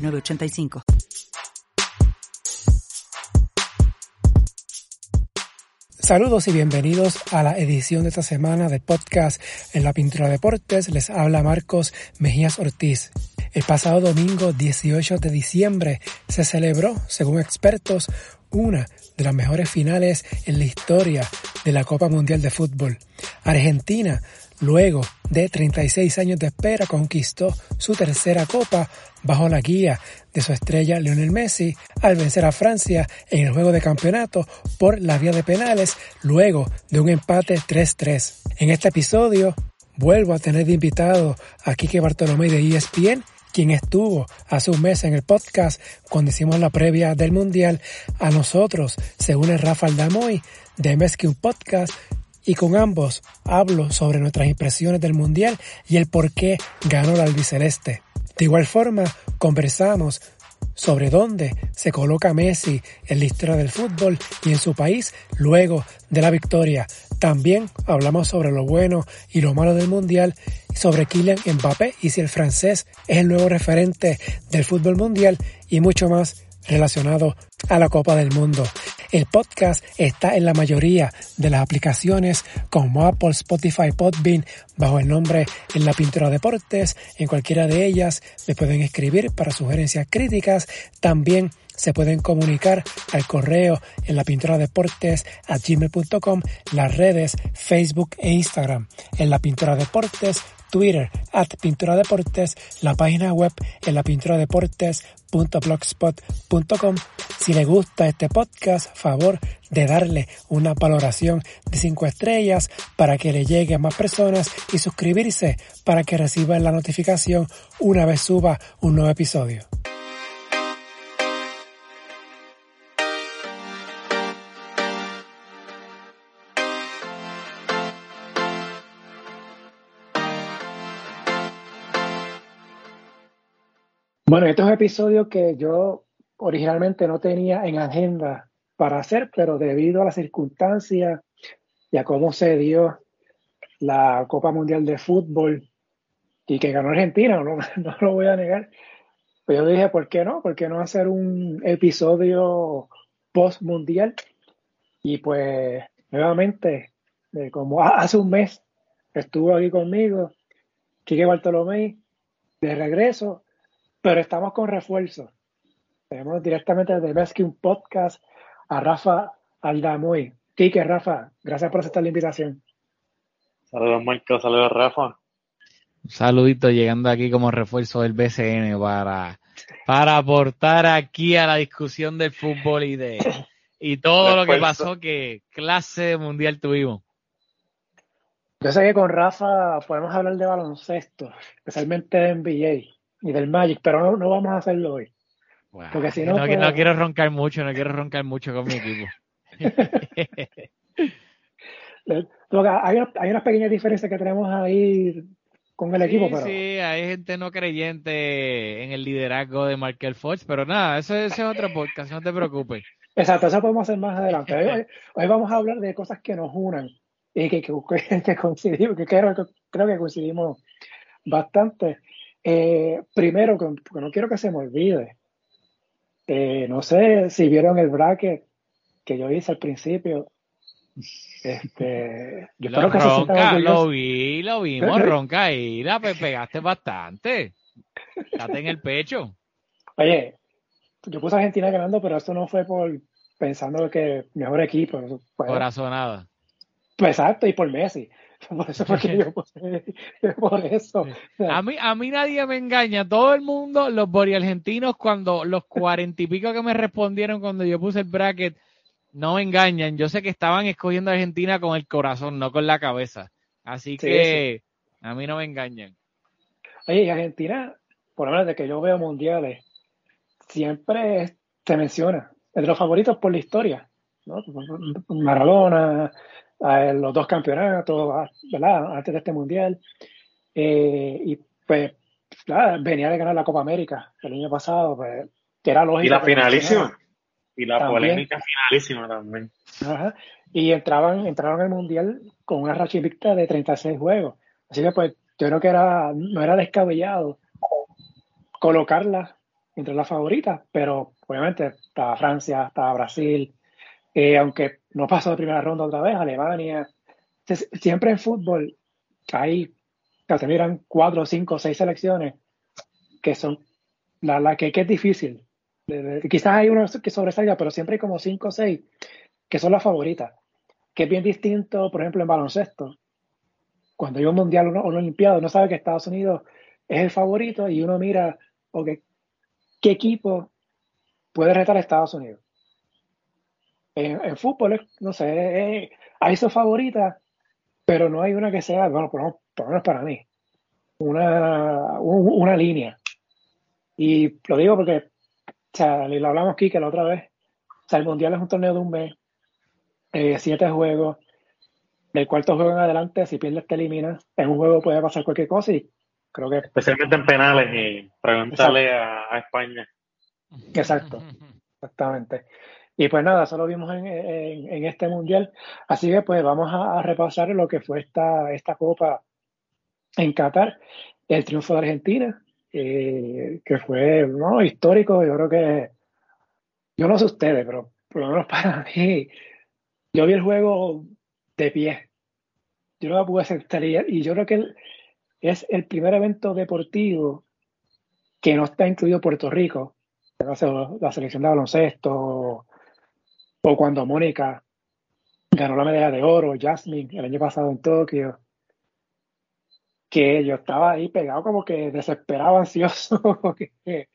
906985. Saludos y bienvenidos a la edición de esta semana del podcast En la Pintura Deportes. Les habla Marcos Mejías Ortiz. El pasado domingo 18 de diciembre se celebró, según expertos, una de las mejores finales en la historia de la Copa Mundial de Fútbol. Argentina, luego de 36 años de espera, conquistó su tercera copa bajo la guía de su estrella Lionel Messi al vencer a Francia en el juego de campeonato por la vía de penales luego de un empate 3-3. En este episodio vuelvo a tener de invitado a Kike Bartolomé de ESPN quien estuvo hace un mes en el podcast cuando hicimos la previa del Mundial, a nosotros se une Rafael Damoy de un Podcast y con ambos hablo sobre nuestras impresiones del Mundial y el por qué ganó la albiceleste. De igual forma, conversamos sobre dónde se coloca Messi en la historia del fútbol y en su país luego de la victoria. También hablamos sobre lo bueno y lo malo del Mundial, sobre Kylian Mbappé y si el francés es el nuevo referente del fútbol mundial y mucho más relacionado a la Copa del Mundo. El podcast está en la mayoría de las aplicaciones como Apple, Spotify, Podbean, bajo el nombre En la Pintura Deportes. En cualquiera de ellas me pueden escribir para sugerencias críticas. También se pueden comunicar al correo en la pintura deportes a gmail.com, las redes Facebook e Instagram. En la pintura deportes Twitter, at Pintura Deportes, la página web en la pintura deportes.blogspot.com. Si le gusta este podcast, favor de darle una valoración de 5 estrellas para que le llegue a más personas y suscribirse para que reciba la notificación una vez suba un nuevo episodio. Bueno, estos es un episodio que yo originalmente no tenía en agenda para hacer, pero debido a las circunstancias y a cómo se dio la Copa Mundial de Fútbol y que ganó Argentina, no, no lo voy a negar, pues yo dije, ¿por qué no? ¿Por qué no hacer un episodio post-mundial? Y pues nuevamente, eh, como hace un mes estuvo aquí conmigo, Quique Bartolomé, de regreso, pero estamos con refuerzo. Tenemos directamente desde un Podcast a Rafa Aldamuy. Quique, Rafa, gracias por aceptar la invitación. Saludos, Marco. Saludos, Rafa. Un saludito llegando aquí como refuerzo del BCN para, para aportar aquí a la discusión del fútbol y de y todo lo que pasó, que clase mundial tuvimos. Yo sé que con Rafa podemos hablar de baloncesto, especialmente de NBA y del Magic, pero no, vamos a hacerlo hoy. Porque si no, no, pues- quiero roncar mucho, no quiero roncar mucho con mi equipo. hay, hay unas pequeñas diferencias que tenemos ahí con el equipo. Pero... Sí, hay gente no creyente en el liderazgo de Markel Fox, pero nada, eso, es otro podcast, no te preocupes. Exacto, eso podemos hacer más adelante. Hoy, vamos a hablar de cosas que nos unan y que, que, coincidimos, que creo, creo que coincidimos bastante. Eh, primero, porque no quiero que se me olvide, eh, no sé si vieron el bracket que yo hice al principio. Este, yo lo, que ronca, lo vi, lo vimos, ronca y la pegaste bastante. Date en el pecho. Oye, yo puse a Argentina ganando, pero eso no fue por pensando que mejor equipo. Corazonada. Pues, exacto, y por Messi. Por eso yo por eso. A mí, a mí nadie me engaña. Todo el mundo, los argentinos cuando los cuarenta y pico que me respondieron cuando yo puse el bracket, no me engañan. Yo sé que estaban escogiendo a Argentina con el corazón, no con la cabeza. Así que a mí no me engañan. Oye, y Argentina, por lo menos de que yo veo mundiales, siempre se menciona, es de los favoritos por la historia, ¿no? Maradona, los dos campeonatos, ¿verdad? Antes de este mundial. Eh, y pues, venía de ganar la Copa América el año pasado, pues, que era lógico. Y la finalísima. Y la polémica finalísima también. Y entraban, entraron al mundial con una racha de 36 juegos. Así que, pues, yo creo que era, no era descabellado colocarla entre las favoritas, pero obviamente estaba Francia, estaba Brasil, eh, aunque no pasó de primera ronda otra vez, Alemania. Siempre en fútbol hay, te miran cuatro, cinco, seis selecciones que son la, la que, es difícil. quizás hay uno que sobresalga, pero siempre hay como cinco o seis que son las favoritas. Que es bien distinto, por ejemplo, en baloncesto. Cuando hay un mundial o un olimpiado, uno sabe que Estados Unidos es el favorito y uno mira, ok, ¿qué equipo puede retar a Estados Unidos? En, fútbol, no sé, hay su favorita, pero no hay una que sea, bueno, por, lo menos para mí, una, una línea. Y lo digo porque, o sea, lo hablamos aquí que la otra vez, o sea, el Mundial es un torneo de un mes, eh, siete juegos, del cuarto juego en adelante, si pierdes te eliminas, en un juego puede pasar cualquier cosa y creo que... Especialmente en penales y preguntarle a, a España. Exacto, exactamente. Y pues nada, eso lo vimos en, en, este mundial. Así que pues vamos a, repasar lo que fue esta, esta copa en Qatar, el triunfo de Argentina, eh, que fue ¿no? histórico. Yo creo que, yo no sé ustedes, pero por lo menos para mí, yo vi el juego de pie. Yo no pude aceptar y yo creo que es el primer evento deportivo que no está incluido Puerto Rico. La selección de baloncesto, o cuando Mónica ganó la medalla de oro, Jasmine, el año pasado en Tokio, que yo estaba ahí pegado como que desesperado, ansioso. que,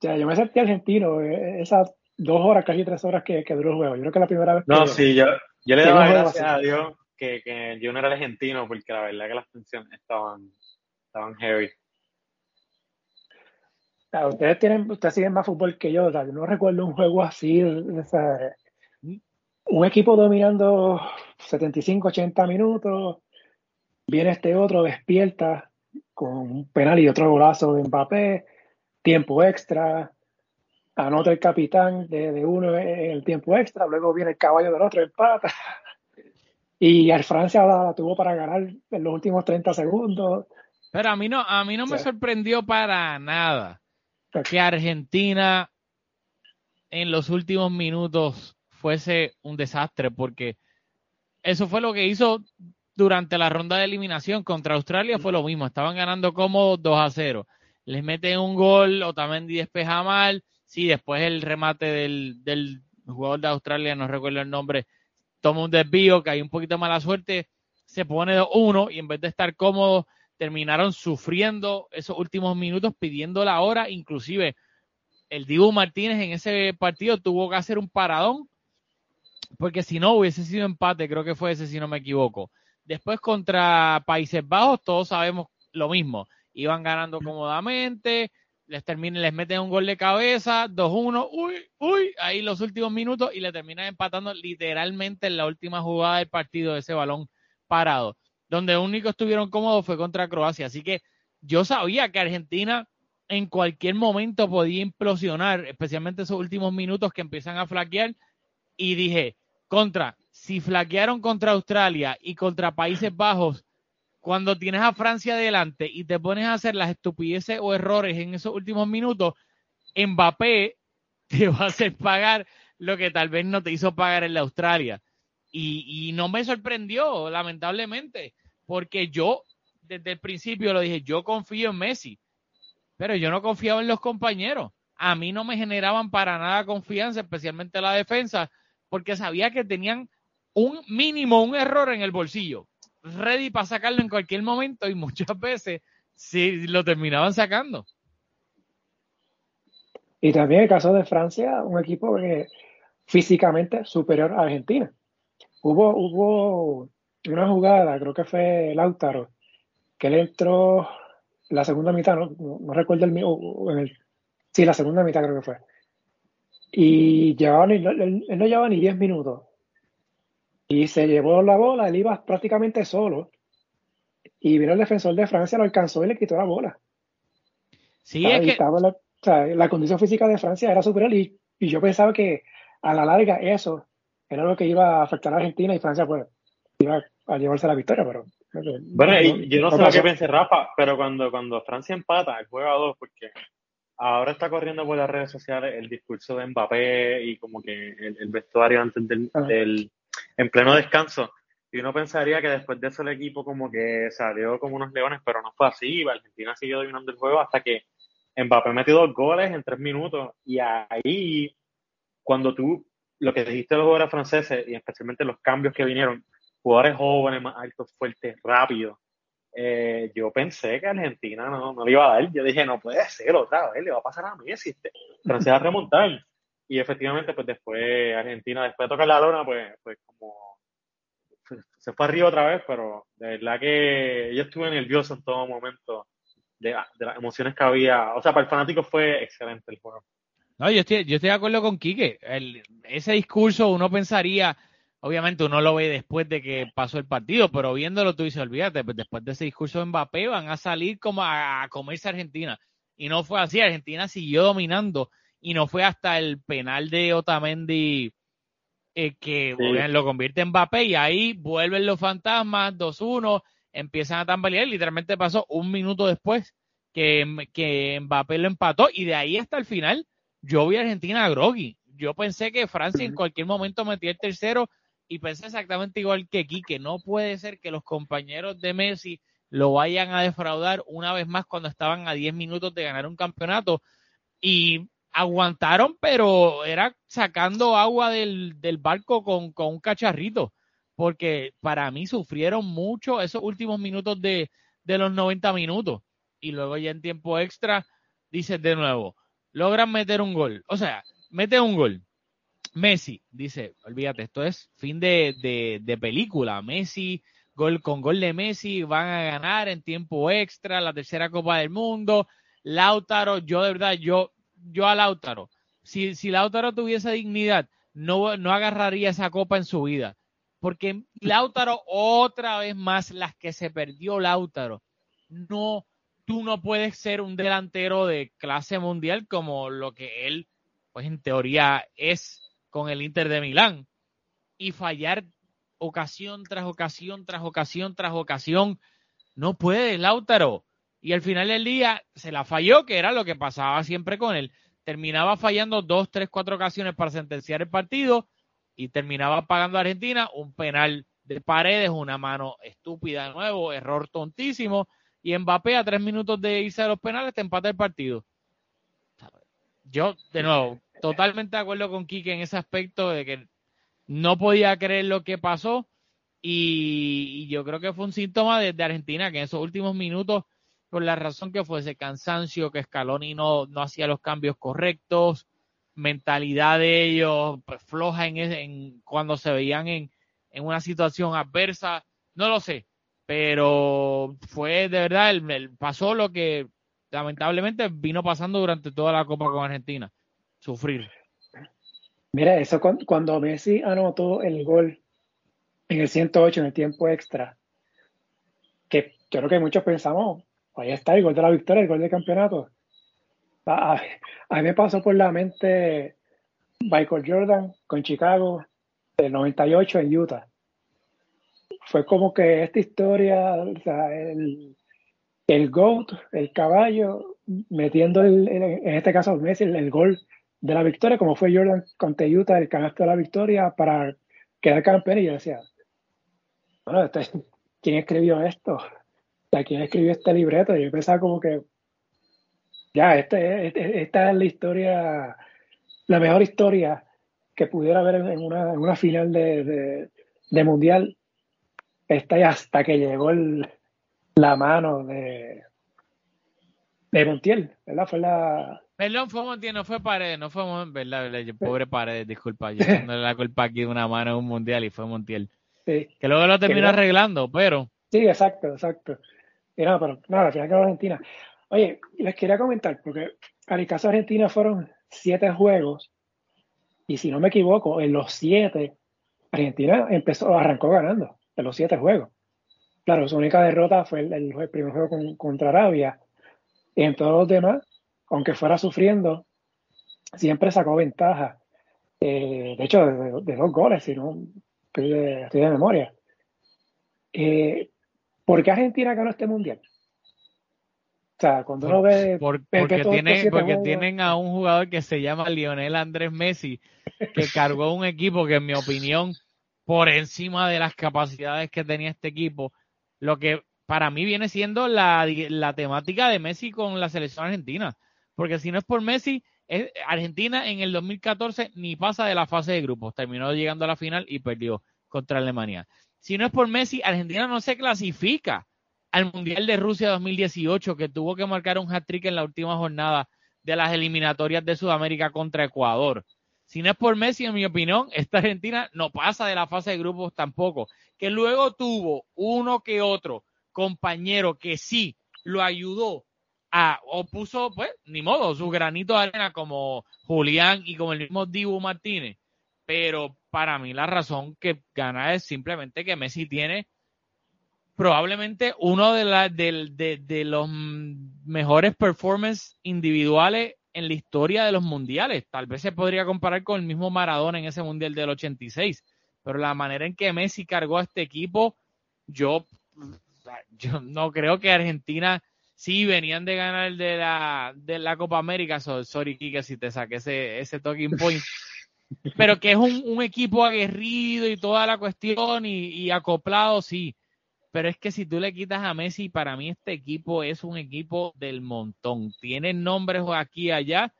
yo me sentí argentino eh, esas dos horas, casi tres horas que, duró el juego. Yo creo que la primera vez. No, sí, yo, yo le daba gracias a Dios que, que, yo no era argentino, porque la verdad que las tensiones estaban, estaban heavy. ustedes tienen, ustedes siguen más fútbol que yo, yo no recuerdo un juego así, un equipo dominando 75, 80 minutos, viene este otro, despierta con un penal y otro golazo de Mbappé, tiempo extra, anota el capitán de, uno en el tiempo extra, luego viene el caballo del otro, empata. Y al Francia la, tuvo para ganar en los últimos 30 segundos. Pero a mí no, a mí no me sorprendió para nada que Argentina en los últimos minutos fuese un desastre, porque eso fue lo que hizo durante la ronda de eliminación contra Australia, fue lo mismo, estaban ganando como 2 a 0. Les meten un gol, Otamendi despeja mal, sí, después el remate del, del jugador de Australia, no recuerdo el nombre, toma un desvío, que hay un poquito de mala suerte, se pone 2-1 y en vez de estar cómodo, terminaron sufriendo esos últimos minutos, pidiendo la hora, inclusive el Dibu Martínez en ese partido tuvo que hacer un paradón, porque si no hubiese sido empate, creo que fue ese si no me equivoco. Después contra Países Bajos, todos sabemos lo mismo. Iban ganando cómodamente, les terminan, les meten un gol de cabeza, 2-1, uy, uy, ahí los últimos minutos y le terminan empatando literalmente en la última jugada del partido de ese balón parado. Donde único estuvieron cómodos fue contra Croacia. Así que yo sabía que Argentina en cualquier momento podía implosionar, especialmente esos últimos minutos que empiezan a flaquear. Y dije, contra, si flaquearon contra Australia y contra Países Bajos, cuando tienes a Francia adelante y te pones a hacer las estupideces o errores en esos últimos minutos, Mbappé te va a hacer pagar lo que tal vez no te hizo pagar en la Australia. Y, no me sorprendió, lamentablemente, porque yo desde el principio lo dije, yo confío en Messi pero yo no confiaba en los compañeros. A mí no me generaban para nada confianza, especialmente la defensa, porque sabía que tenían un mínimo, un error en el bolsillo, ready para sacarlo en cualquier momento y muchas veces sí lo terminaban sacando. Y también el caso de Francia, un equipo que físicamente superior a Argentina. Hubo, hubo una jugada, creo que fue Lautaro, que él entró la segunda mitad, no, recuerdo el, en el Sí, la segunda mitad creo que fue. Y llevaba, él, no llevaba ni 10 minutos. Y se llevó la bola, él iba prácticamente solo. Y vino el defensor de Francia, lo alcanzó y le quitó la bola. Sí, es que... la, condición física de Francia era superior y, y, yo pensaba que a la larga eso era lo que iba a afectar a Argentina y Francia pues iba a llevarse la victoria, pero... Bueno, yo no, sé lo que pensé Rafa, pero cuando, cuando Francia empata, juega a dos, porque ahora está corriendo por las redes sociales el discurso de Mbappé y como que el, vestuario antes del, en pleno descanso. Y uno pensaría que después de eso el equipo como que salió como unos leones, pero no fue así. Argentina siguió dominando el juego hasta que Mbappé metió dos goles en tres minutos. Y ahí, cuando tú, lo que dijiste de los jugadores franceses, y especialmente los cambios que vinieron, jugadores jóvenes, más altos, fuertes, rápidos, eh, yo pensé que Argentina no, no le iba a dar. Yo dije, no puede ser otra vez, le va a pasar a Messi. Este. Francia va a remontar. Y efectivamente, pues después Argentina, después de tocar la lona, pues, pues como se fue arriba otra vez, pero de verdad que yo estuve nervioso en todo momento de, las emociones que había. O sea, para el fanático fue excelente el juego. No, yo estoy, yo estoy de acuerdo con Quique. ese discurso uno pensaría obviamente uno lo ve después de que pasó el partido, pero viéndolo tú dices, olvídate, pues después de ese discurso de Mbappé van a salir como a, comerse a Argentina. Y no fue así, Argentina siguió dominando y no fue hasta el penal de Otamendi eh, que lo convierte en Mbappé y ahí vuelven los fantasmas, 2-1, empiezan a tambalear, literalmente pasó un minuto después que, que Mbappé lo empató y de ahí hasta el final yo vi a Argentina a groggy. Yo pensé que Francia en cualquier momento metía el tercero y pensé exactamente igual que que No puede ser que los compañeros de Messi lo vayan a defraudar una vez más cuando estaban a 10 minutos de ganar un campeonato. Y aguantaron, pero era sacando agua del, barco con, un cacharrito. Porque para mí sufrieron mucho esos últimos minutos de, de los 90 minutos. Y luego ya en tiempo extra, dices de nuevo, logran meter un gol. O sea, mete un gol Messi dice, olvídate, esto es fin de, de, película. Messi, gol con gol de Messi, van a ganar en tiempo extra la tercera Copa del Mundo. Lautaro, yo de verdad, yo, yo a Lautaro, si, si Lautaro tuviese dignidad, no, no agarraría esa copa en su vida. Porque Lautaro, otra vez más, las que se perdió Lautaro, no, tú no puedes ser un delantero de clase mundial como lo que él, pues en teoría es con el Inter de Milán y fallar ocasión tras ocasión, tras ocasión, tras ocasión. No puede, Lautaro. Y al final del día se la falló, que era lo que pasaba siempre con él. Terminaba fallando dos, tres, cuatro ocasiones para sentenciar el partido y terminaba pagando a Argentina un penal de paredes, una mano estúpida de nuevo, error tontísimo. Y Mbappé a tres minutos de irse a los penales te empata el partido. Yo, de nuevo, totalmente de acuerdo con Quique en ese aspecto de que no podía creer lo que pasó y, yo creo que fue un síntoma de, Argentina que en esos últimos minutos, por la razón que fue ese cansancio, que Scaloni no, no hacía los cambios correctos, mentalidad de ellos pues, floja en, en, cuando se veían en, en una situación adversa, no lo sé, pero fue de verdad, el, pasó lo que lamentablemente vino pasando durante toda la Copa con Argentina sufrir. Mira, eso cuando Messi anotó el gol en el 108 en el tiempo extra, que yo creo que muchos pensamos, ahí está el gol de la victoria, el gol del campeonato. A, mí me pasó por la mente Michael Jordan con Chicago del 98 en Utah. Fue como que esta historia, o sea, el, el GOAT, el caballo, metiendo el, en este caso Messi, el gol de la victoria, como fue Jordan contra Utah, el canasto de la victoria para quedar campeón. Y yo decía, bueno, este, ¿quién escribió esto? ¿Quién escribió este libreto? Y yo pensaba como que, ya, este, este, esta es la historia, la mejor historia que pudiera haber en una, en una final de, de, mundial. Esta y hasta que llegó el, la mano de, de Montiel, ¿verdad? Fue la, Perdón, fue Montiel, no fue Paredes, no fue verdad, pobre Paredes, disculpa, yo no la culpa aquí de una mano en un mundial y fue Montiel. Sí. Que luego lo terminó arreglando, pero. Sí, exacto, exacto. Y nada, pero nada, al final quedó Argentina. Oye, les quería comentar, porque al caso de Argentina fueron siete juegos y si no me equivoco, en los siete, Argentina empezó, arrancó ganando en los siete juegos. Claro, su única derrota fue el, primer juego contra Arabia. Y en todos los demás, aunque fuera sufriendo, siempre sacó ventaja. Eh, de hecho, de, dos goles, si no estoy de, memoria. Eh, ¿Por qué Argentina ganó este mundial? O sea, cuando uno ve. porque, porque tienen a un jugador que se llama Lionel Andrés Messi, que cargó un equipo que, en mi opinión, por encima de las capacidades que tenía este equipo, lo que para mí viene siendo la, temática de Messi con la selección argentina. Porque si no es por Messi, Argentina en el 2014 ni pasa de la fase de grupos, terminó llegando a la final y perdió contra Alemania. Si no es por Messi, Argentina no se clasifica al Mundial de Rusia 2018, que tuvo que marcar un hat-trick en la última jornada de las eliminatorias de Sudamérica contra Ecuador. Si no es por Messi, en mi opinión, esta Argentina no pasa de la fase de grupos tampoco. Que luego tuvo uno que otro compañero que sí lo ayudó o puso, pues, ni modo, su granito de arena como Julián y como el mismo Dibu Martínez. Pero para mí la razón que gana es simplemente que Messi tiene probablemente uno de, la, de, de, los mejores performances individuales en la historia de los mundiales. Tal vez se podría comparar con el mismo Maradona en ese mundial del 86, pero la manera en que Messi cargó a este equipo, yo, yo no creo que Argentina sí venían de ganar de la, de la Copa América. sorry, Kike, si te saqué ese, ese talking point. Pero que es un, un equipo aguerrido y toda la cuestión y, y acoplado, sí pero es que si tú le quitas a Messi, para mí este equipo es un equipo del montón. Tienen nombres aquí y allá,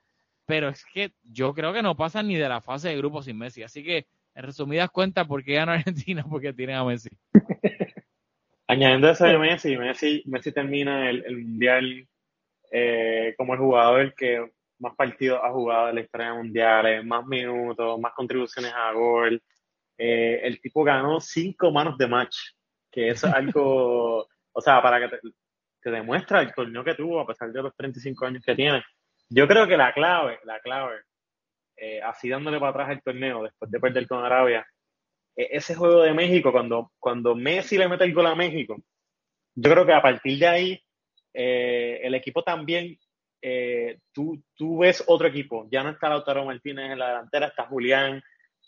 pero es que yo creo que no pasan ni de la fase de grupo sin Messi. Así que, en resumidas cuentas, ¿por qué gana Argentina? Porque tienen a Messi. Añadiendo eso de Messi, Messi, Messi termina el, Mundial eh, como el jugador que más partidos ha jugado en la historia de mundiales, más minutos, más contribuciones a gol. Eh, el tipo ganó cinco manos de match que eso es algo, o sea, para que te, demuestra el torneo que tuvo a pesar de los 35 años que tiene. Yo creo que la clave, la clave, eh, así dándole para atrás el torneo después de perder con Arabia, ese juego de México, cuando, cuando Messi le mete el gol a México, yo creo que a partir de ahí eh, el equipo también, eh, tú, tú ves otro equipo, ya no está Lautaro Martínez en la delantera, está Julián,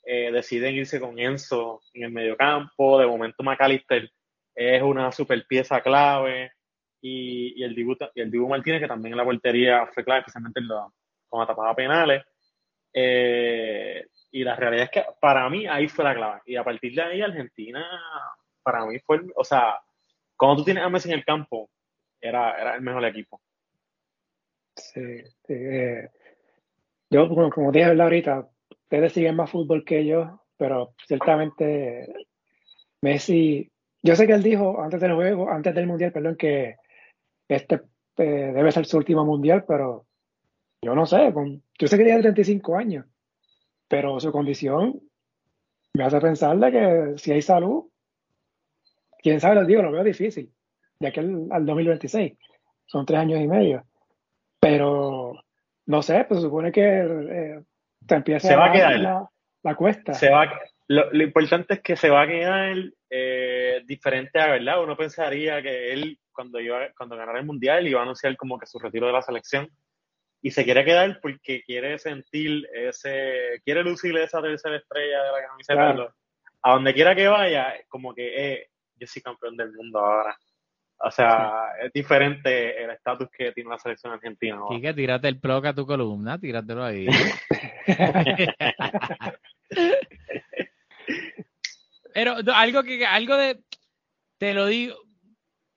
deciden irse con Enzo en el mediocampo, de momento McAllister es una super pieza clave. Y, el Dibu, y el Dibu Martínez, que también en la portería fue clave, especialmente en la, cuando penales. Eh, y la realidad es que para mí ahí fue la clave. Y a partir de ahí, Argentina, para mí fue, o sea, cuando tú tienes a Messi en el campo, era, era el mejor equipo. Sí, eh, yo, como, como dije ahorita, ustedes siguen más fútbol que yo, pero ciertamente Messi yo sé que él dijo antes del juego, antes del mundial, perdón, que este eh, debe ser su último mundial, pero yo no sé, yo sé que tiene 35 años, pero su condición me hace pensar de que si hay salud, quién sabe, les digo, lo veo difícil, de aquí al, 2026, son tres años y medio, pero no sé, pues supone que eh, te empieza se va a quedar la, la, cuesta. Se va, lo, lo, importante es que se va a quedar eh, diferente a verdad. Uno pensaría que él, cuando, iba, cuando ganara el mundial, iba a anunciar como que su retiro de la selección y se quiere quedar porque quiere sentir ese, quiere lucir esa tercera estrella de la camiseta. A donde quiera que vaya, como que eh, yo soy campeón del mundo ahora. O sea, es diferente el estatus que tiene la selección argentina. Y que tírate el a tu columna, tíratelo ahí. Pero algo que, algo de, te lo digo,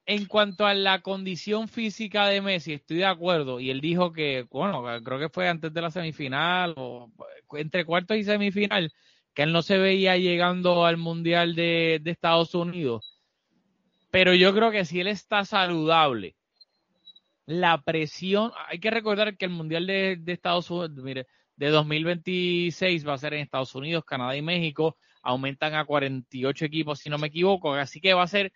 en cuanto a la condición física de Messi, estoy de acuerdo. Y él dijo que, bueno, creo que fue antes de la semifinal o entre cuartos y semifinal, que él no se veía llegando al Mundial de, Estados Unidos. Pero yo creo que si él está saludable, la presión, hay que recordar que el Mundial de, de Estados Unidos, mire, de 2026 va a ser en Estados Unidos, Canadá y México aumentan a 48 equipos, si no me equivoco, así que va a ser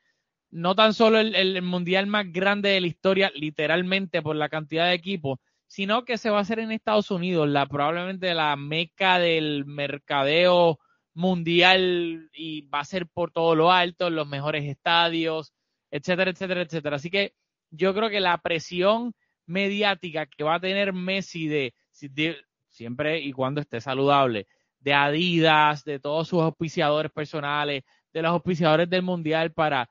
no tan solo el, mundial más grande de la historia, literalmente por la cantidad de equipos, sino que se va a hacer en Estados Unidos, la probablemente la meca del mercadeo mundial y va a ser por todo lo alto, los mejores estadios, etcétera, etcétera, etcétera. Así que yo creo que la presión mediática que va a tener Messi de, siempre y cuando esté saludable, de Adidas, de todos sus auspiciadores personales, de los auspiciadores del mundial para,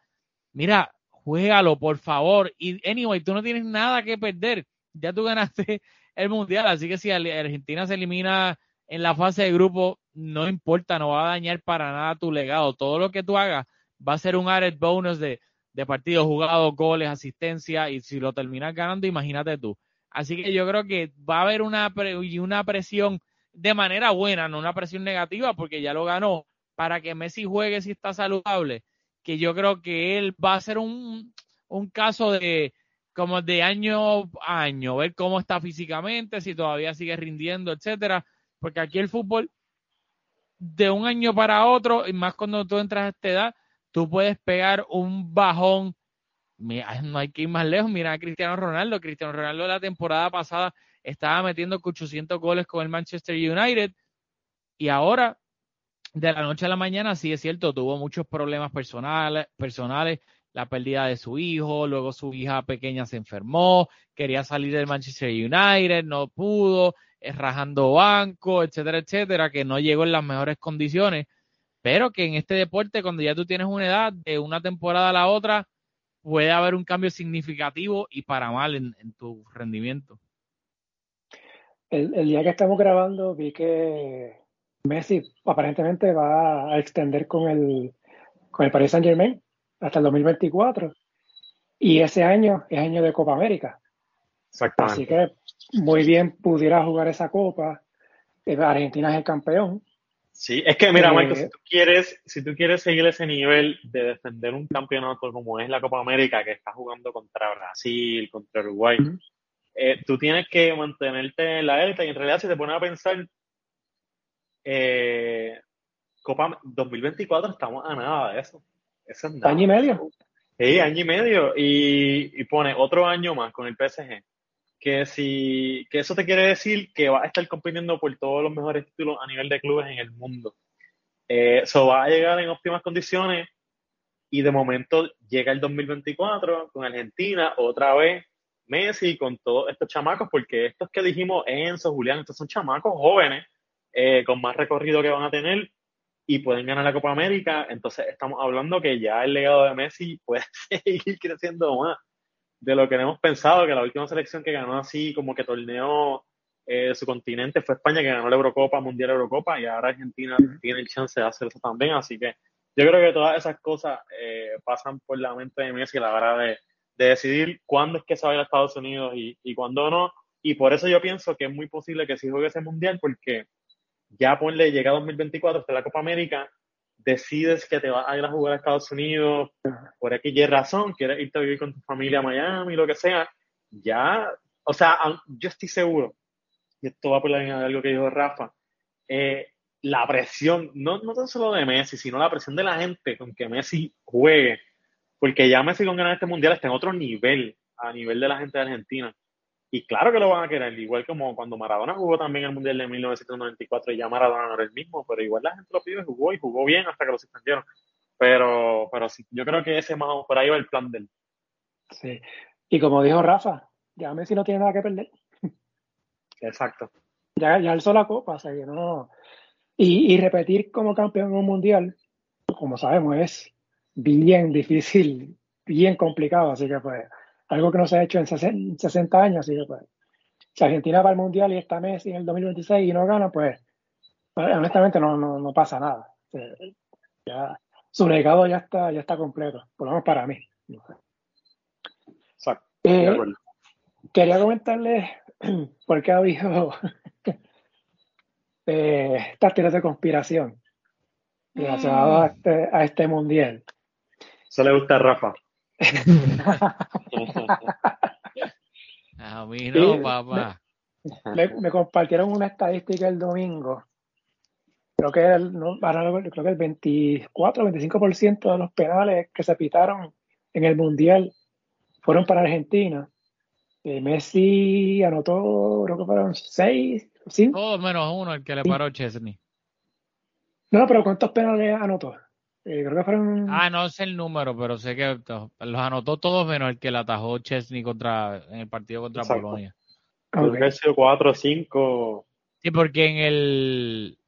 mira, juégalo, por favor. Y anyway, tú no tienes nada que perder. Ya tú ganaste el mundial, así que si Argentina se elimina en la fase de grupo, no importa, no va a dañar para nada tu legado. Todo lo que tú hagas va a ser un added bonus de, de partidos jugados, goles, asistencia, y si lo terminas ganando, imagínate tú. Así que yo creo que va a haber una, una presión de manera buena, no una presión negativa, porque ya lo ganó, para que Messi juegue si está saludable, que yo creo que él va a ser un, un caso de como de año a año, ver cómo está físicamente, si todavía sigue rindiendo, etcétera, porque aquí el fútbol de un año para otro, y más cuando tú entras a esta edad, tú puedes pegar un bajón. no hay que ir más lejos. Mira a Cristiano Ronaldo. Cristiano Ronaldo la temporada pasada estaba metiendo 800 goles con el Manchester United y ahora, de la noche a la mañana, sí es cierto, tuvo muchos problemas personales, personales la pérdida de su hijo, luego su hija pequeña se enfermó, quería salir del Manchester United, no pudo, rajando banco, etcétera, etcétera, que no llegó en las mejores condiciones, pero que en este deporte, cuando ya tú tienes una edad de una temporada a la otra, puede haber un cambio significativo y para mal en, tu rendimiento. El, día que estamos grabando vi que Messi aparentemente va a extender con el, con el Paris Saint Germain hasta el 2024 y ese año es año de Copa América. Así que muy bien pudiera jugar esa copa. Eh, Argentina es el campeón. Sí, es que mira, eh, Michael, si tú quieres, si tú quieres seguir ese nivel de defender un campeonato como es la Copa América, que está jugando contra Brasil, contra Uruguay, eh, tú tienes que mantenerte en la élite y en realidad si te pones a pensar, Copa 2024 estamos a nada de eso. eso es año y medio. Sí, año y medio. Y, y, pone otro año más con el PSG que si que eso te quiere decir que va a estar compitiendo por todos los mejores títulos a nivel de clubes en el mundo. Eso eh, va a llegar en óptimas condiciones y de momento llega el 2024 con Argentina, otra vez Messi con todos estos chamacos, porque estos que dijimos, Enzo, Julián, estos son chamacos jóvenes eh, con más recorrido que van a tener y pueden ganar la Copa América. Entonces estamos hablando que ya el legado de Messi puede seguir creciendo más de lo que hemos pensado, que la última selección que ganó así como que torneo eh, su continente fue España, que ganó la Eurocopa, Mundial Eurocopa, y ahora Argentina tiene el chance de hacer eso también. Así que yo creo que todas esas cosas eh, pasan por la mente de Messi a la hora de, decidir cuándo es que se va a ir a Estados Unidos y, y cuándo no. Y por eso yo pienso que es muy posible que si juegue ese Mundial, porque ya ponle, llega 2024, está la Copa América, decides que te vas a ir a jugar a Estados Unidos por X razón, quieres irte a vivir con tu familia a Miami, lo que sea, ya, o sea, yo estoy seguro, y esto va por la línea de algo que dijo Rafa, eh, la presión, no, no tan solo de Messi, sino la presión de la gente con que Messi juegue, porque ya Messi con ganar este mundial está en otro nivel, a nivel de la gente de Argentina. Y claro que lo van a querer, igual como cuando Maradona jugó también el Mundial de 1994 y ya Maradona no era el mismo, pero igual la gente lo pidió y jugó y jugó bien hasta que lo suspendieron. Pero, pero sí, yo creo que ese más por ahí va el plan de él. Sí. Y como dijo Rafa, ya Messi no tiene nada que perder. Exacto. Ya, ya alzó la copa, o sea que no. Y, y repetir como campeón en un mundial, como sabemos, es bien difícil, bien complicado, así que pues algo que no se ha hecho en 60 años. Así que, pues, si Argentina va al Mundial y está Messi en el 2026 y no gana, pues, pues honestamente no, no, pasa nada. Ya, su legado ya está, ya está completo, por lo menos para mí. Eh, quería comentarles por qué ha habido eh, estas teorías de conspiración relacionadas a este, a este mundial. Eso le gusta a Rafa. A mí no, papá. Me, compartieron una estadística el domingo. Creo que el, no, creo que el 24 o 25% de los penales que se pitaron en el Mundial fueron para Argentina. Eh, Messi anotó, creo que fueron seis, cinco. Todo menos uno, el que le paró Chesney. No, pero ¿cuántos penales anotó? Eh, creo que fueron. Ah, no sé el número, pero sé que los anotó todos menos el que le atajó Chesney contra, en el partido contra Polonia. Creo que ha sido cuatro o cinco. Sí, porque en el.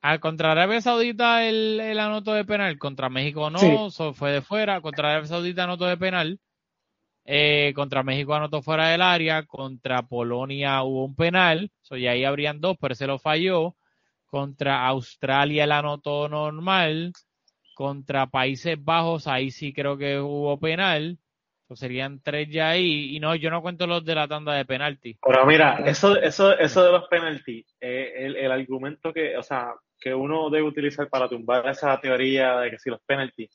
Al contra Arabia Saudita el, el anoto de penal, contra México no, fue de fuera, contra Arabia Saudita anotó de penal, eh, contra México anotó fuera del área, contra Polonia hubo un penal, y ahí habrían dos, pero se lo falló, contra Australia el anotó normal, contra Países Bajos ahí sí creo que hubo penal, pues serían tres ya ahí. Y no, yo no cuento los de la tanda de penalti. Pero mira, eso, eso, eso de los penaltis, eh, el, el, argumento que, o sea, que uno debe utilizar para tumbar esa teoría de que si los penaltis,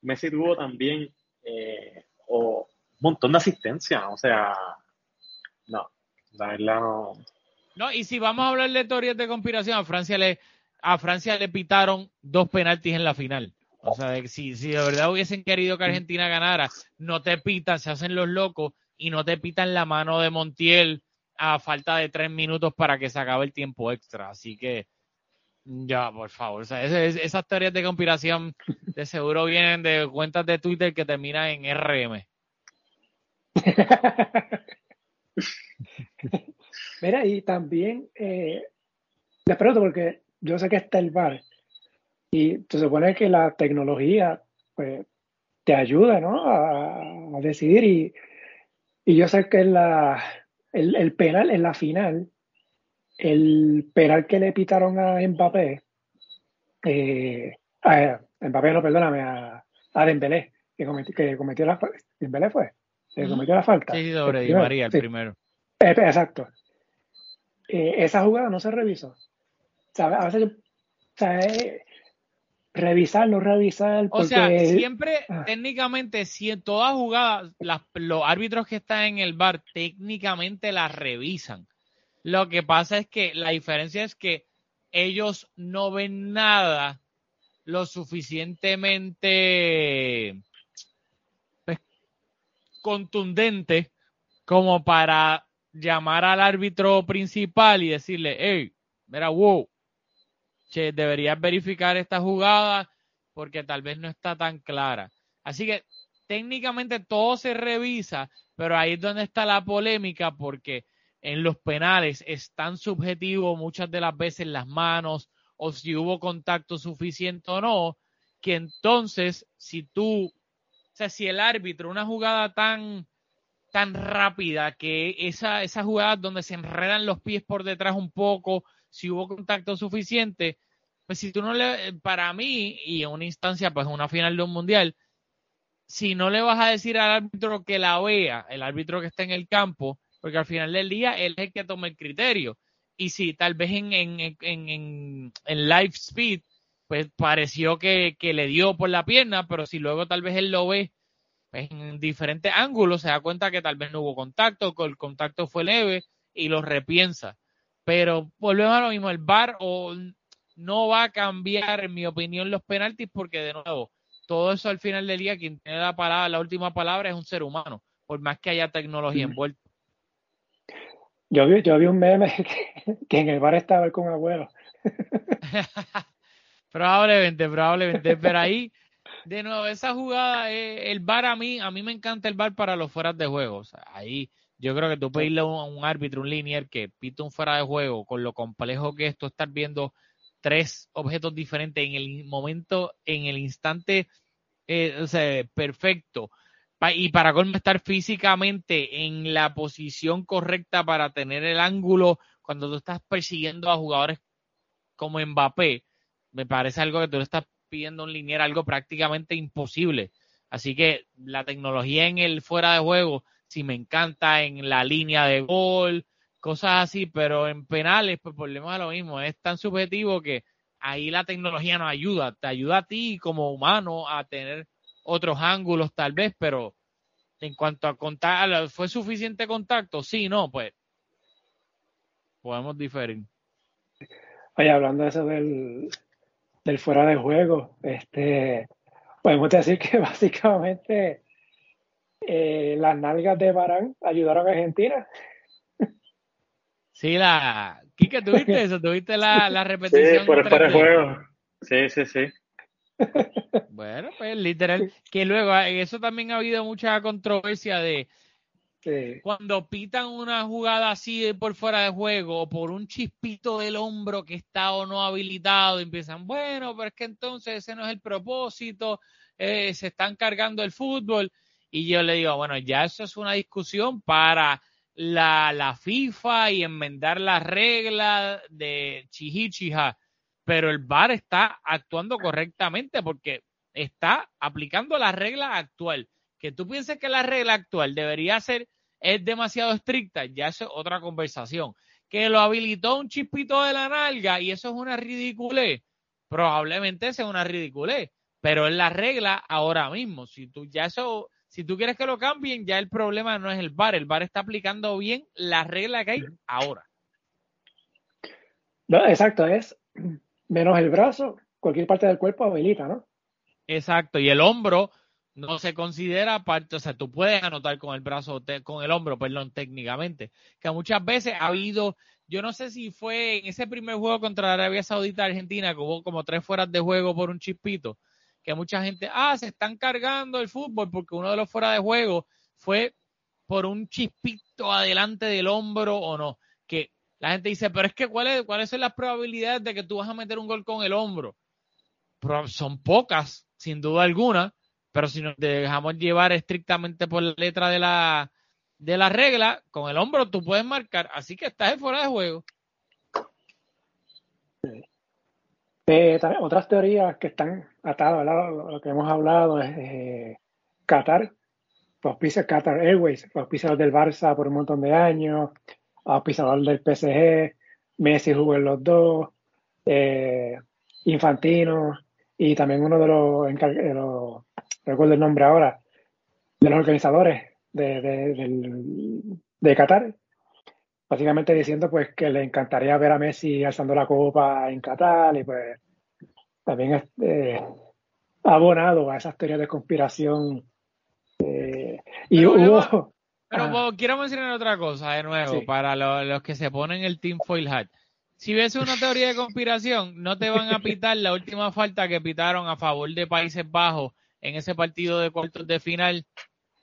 Messi tuvo también eh, un montón de asistencia, o sea, no, la verdad no. No, y si vamos a hablar de teorías de conspiración, a Francia le, a Francia le pitaron dos penaltis en la final. O sea, si, si de verdad hubiesen querido que Argentina ganara, no te pitan, se hacen los locos y no te pitan la mano de Montiel a falta de tres minutos para que se acabe el tiempo extra. Así que, ya, por favor. O sea, esas teorías de conspiración de seguro vienen de cuentas de Twitter que terminan en RM. Mira, y también, eh, les pregunto porque yo sé que está el bar y se supone que la tecnología pues, te ayuda ¿no? a, decidir. Y, y, yo sé que la, el, penal en la final, el penal que le pitaron a Mbappé, eh, a, Mbappé no, perdóname, a, a Dembélé, que cometió, que cometió la Dembélé fue, que cometió la falta. Sí, sobre Di María, el primero. Eh, exacto. Eh, esa jugada no se revisó. A veces yo, revisar, no revisar. O sea, siempre, ah. técnicamente, si en todas jugadas, los árbitros que están en el bar técnicamente las revisan. Lo que pasa es que la diferencia es que ellos no ven nada lo suficientemente pues, contundente como para llamar al árbitro principal y decirle, hey, mira, wow, che, deberías verificar esta jugada porque tal vez no está tan clara. Así que técnicamente todo se revisa, pero ahí es donde está la polémica porque en los penales es tan subjetivo muchas de las veces las manos o si hubo contacto suficiente o no, que entonces si tú, o sea, si el árbitro, una jugada tan tan rápida que esa, esa jugada donde se enredan los pies por detrás un poco, si hubo contacto suficiente, pues si tú no le, para mí, y en una instancia, pues una final de un mundial, si no le vas a decir al árbitro que la vea, el árbitro que está en el campo, porque al final del día él es el que toma el criterio. Y si tal vez en, en, en, en, live speed, pues pareció que, que, le dio por la pierna, pero si luego tal vez él lo ve pues, en diferentes ángulos, se da cuenta que tal vez no hubo contacto, que el contacto fue leve y lo repiensa. Pero volvemos a lo mismo, el VAR o no va a cambiar, en mi opinión, los penaltis porque, de nuevo, todo eso al final del día, quien tiene la palabra, la última palabra es un ser humano, por más que haya tecnología envuelta. Yo vi, yo vi un meme que, en el bar estaba con abuelo. probablemente, probablemente, pero ahí, de nuevo, esa jugada, eh, el bar a mí, a mí me encanta el bar para los fueras de juego. ahí yo creo que tú pedirle a un, árbitro, un linear que pita un fuera de juego, con lo complejo que es tú estar viendo tres objetos diferentes en el momento, en el instante eh, perfecto. y para colmo estar físicamente en la posición correcta para tener el ángulo cuando tú estás persiguiendo a jugadores como Mbappé, me parece algo que tú le estás pidiendo un linier, algo prácticamente imposible. Así que la tecnología en el fuera de juego si me encanta en la línea de gol, cosas así, pero en penales, pues volvemos a lo mismo, es tan subjetivo que ahí la tecnología nos ayuda, te ayuda a ti como humano a tener otros ángulos tal vez, pero en cuanto a contar, ¿fue suficiente contacto? Sí, no, pues podemos diferir. Oye, hablando de eso del, del fuera de juego, este, podemos decir que básicamente eh, las nalgas de Barán ayudaron a Argentina. Sí, la. Kike, ¿tuviste eso? ¿Tuviste la, la repetición? Sí, por el de juego. Sí, sí, sí. Bueno, pues literal, que luego ah, eso también ha habido mucha controversia de cuando pitan una jugada así por fuera de juego o por un chispito del hombro que está o no habilitado, empiezan, bueno, pero es que entonces ese no es el propósito, eh, se están cargando el fútbol. Y yo le digo, bueno, ya eso es una discusión para la, la FIFA y enmendar las reglas de chihichija pero el VAR está actuando correctamente porque está aplicando la regla actual. Que tú pienses que la regla actual debería ser, es demasiado estricta, ya es otra conversación. Que lo habilitó un chispito de la nalga y eso es una ridiculez, probablemente sea una ridiculez, pero es la regla ahora mismo. Si tú ya eso, si tú quieres que lo cambien, ya el problema no es el VAR, el VAR está aplicando bien la regla que hay ahora. exacto, es menos el brazo, cualquier parte del cuerpo habilita, ¿no? Exacto, y el hombro no se considera parte, o sea, tú puedes anotar con el brazo, con el hombro, perdón, técnicamente, que muchas veces ha habido, yo no sé si fue en ese primer juego contra Arabia Saudita Argentina, que hubo como tres fueras de juego por un chispito, que mucha gente, ah, se están cargando el fútbol porque uno de los fuera de juego fue por un chispito adelante del hombro o no, que la gente dice, pero es que ¿cuáles, ¿cuáles son las probabilidades de que tú vas a meter un gol con el hombro? son pocas, sin duda alguna, pero si nos dejamos llevar estrictamente por la letra de la, de la regla, con el hombro tú puedes marcar, así que estás fuera de juego. Eh, otras teorías que están atadas a lo que hemos hablado es eh, Qatar, los Qatar Airways, los pisos del Barça por un montón de años, pisador del PSG, Messi jugó en los dos, eh, Infantino y también uno de los, recuerdo el nombre ahora, de los organizadores de, de, Qatar, básicamente diciendo pues que le encantaría ver a Messi alzando la copa en Qatar y pues también eh, abonado a esas teorías de conspiración. Eh, y hubo, pero quiero mencionar otra cosa de nuevo para los, que se ponen el Team Foil Hat. Si ves una teoría de conspiración, no te van a pitar la última falta que pitaron a favor de Países Bajos en ese partido de cuartos de final.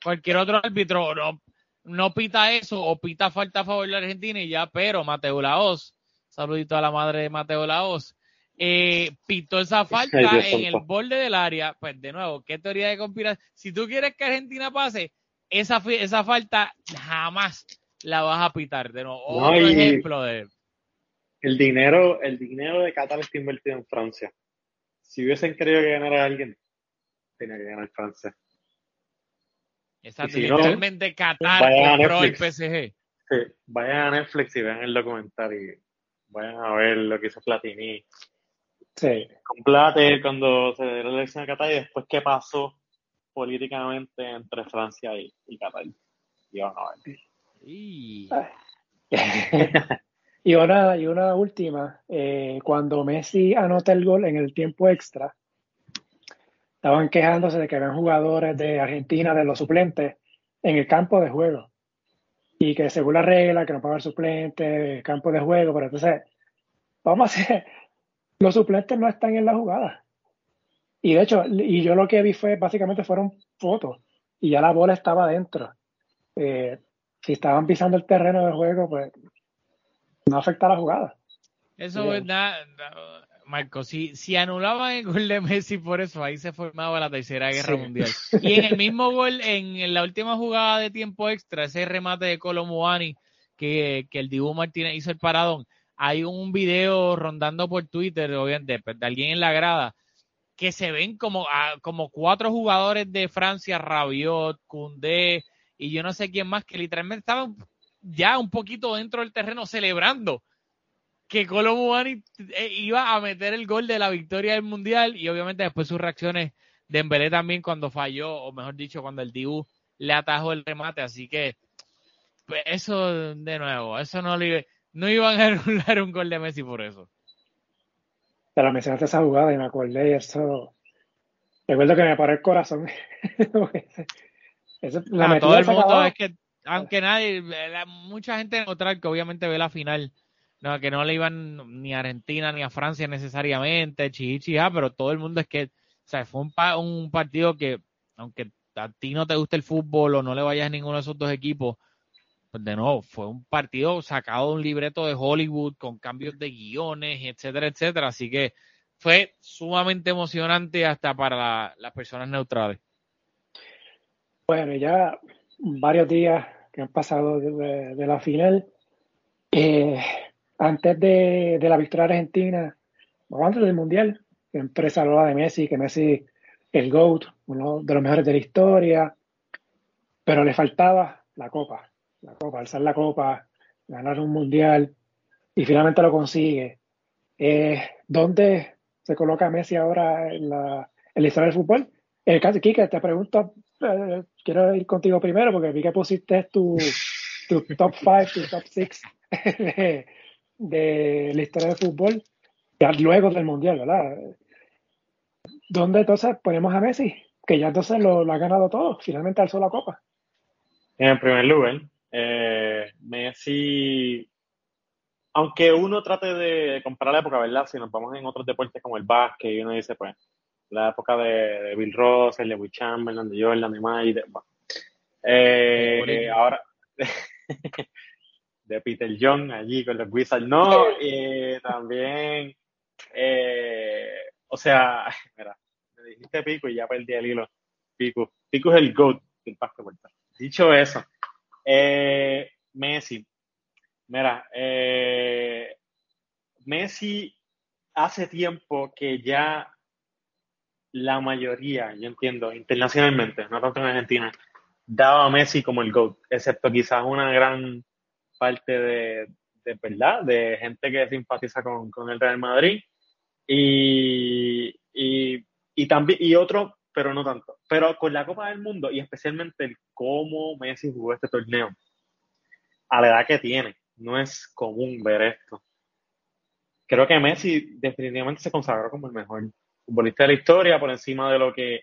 Cualquier otro árbitro no, no pita eso o pita falta a favor de la Argentina y ya, pero Mateo Laos, saludito a la madre de Mateo Laos, eh, pitó esa falta en el borde del área. Pues de nuevo, ¿qué teoría de conspiración? Si tú quieres que Argentina pase, esa, esa falta jamás la vas a pitar. De nuevo, otro ejemplo de. El dinero, el dinero de Qatar está invertido en Francia. Si hubiesen querido que ganara alguien, tenía que ganar Francia. Exacto, literalmente Qatar compró el PSG. Sí, vayan a Netflix y vean el documental y vayan a ver lo que hizo Platini. Sí. Con Plate cuando se dio la elección de Qatar y después qué pasó políticamente entre Francia y, y Qatar. Y y una, y una última, eh, cuando Messi anota el gol en el tiempo extra, estaban quejándose de que habían jugadores de Argentina, de los suplentes, en el campo de juego. Y que según la regla, que no puede haber suplentes, campo de juego, pero entonces, vamos a hacer, los suplentes no están en la jugada. Y de hecho, y yo lo que vi fue, básicamente fueron fotos y ya la bola estaba adentro. Eh, si estaban pisando el terreno de juego, pues no afecta a la jugada. Eso es nada, Marco, si, si anulaban el gol de Messi por eso, ahí se formaba la tercera guerra mundial. Y en el mismo gol, en, la última jugada de tiempo extra, ese remate de Colomuani que, que el Dibu Martínez hizo el paradón, hay un video rondando por Twitter, obviamente, pues, de alguien en la grada, que se ven como, ah, como cuatro jugadores de Francia, Rabiot, Koundé y yo no sé quién más, que literalmente estaban ya un poquito dentro del terreno celebrando que Colombo eh, iba a meter el gol de la victoria del Mundial y obviamente después sus reacciones de Embelé también cuando falló, o mejor dicho, cuando el Dibu le atajó el remate, así que pues eso de nuevo, eso no le no iban a anular un gol de Messi por eso. Pero mencionaste esa jugada y me acordé y eso. Recuerdo que me paró el corazón. la todo el mundo es que, aunque nadie, mucha gente neutral que obviamente ve la final, no, que no le iban ni a Argentina ni a Francia necesariamente, chichi, pero todo el mundo es que, o sea, fue un, partido que, aunque a ti no te gusta el fútbol o no le vayas a ninguno de esos dos equipos, pues de nuevo, fue un partido sacado de un libreto de Hollywood con cambios de guiones, etcétera, etcétera. Así que fue sumamente emocionante hasta para las personas neutrales. Bueno, ya varios días que han pasado de, la final. Eh, antes de, la victoria argentina, o antes del Mundial, siempre se hablaba de Messi, que Messi el GOAT, uno de los mejores de la historia, pero le faltaba la copa, la copa, alzar la copa, ganar un mundial, y finalmente lo consigue. Eh, ¿Dónde se coloca Messi ahora en la, historia del fútbol? En el caso de Kike, te pregunto, eh, quiero ir contigo primero porque vi que pusiste tu, top 5, tu top 6 de, la historia del fútbol, ya luego del mundial, ¿verdad? ¿Dónde entonces ponemos a Messi? Que ya entonces lo, ha ganado todo, finalmente alzó la copa. En primer lugar, eh, Messi, aunque uno trate de comparar la época, ¿verdad? Si nos vamos en otros deportes como el básquet y uno dice, pues, la época de, Bill Russell, de Will Chamberlain, de Jordan, de Mike, eh, ahora, de Peter Young allí con los Wizards, no, y también, eh, o sea, mira, me dijiste Pico y ya perdí el hilo. Pico. Pico es el GOAT del básquetbol. Dicho eso, eh, Messi. Mira, eh, Messi hace tiempo que ya la mayoría, yo entiendo, internacionalmente, no tanto en Argentina, daba a Messi como el GOAT, excepto quizás una gran parte de, verdad, de gente que simpatiza con, con el Real Madrid. Y, y y también, y otro, pero no tanto. Pero con la Copa del Mundo y especialmente el cómo Messi jugó este torneo, a la edad que tiene, no es común ver esto. Creo que Messi definitivamente se consagró como el mejor futbolista de la historia por encima de lo que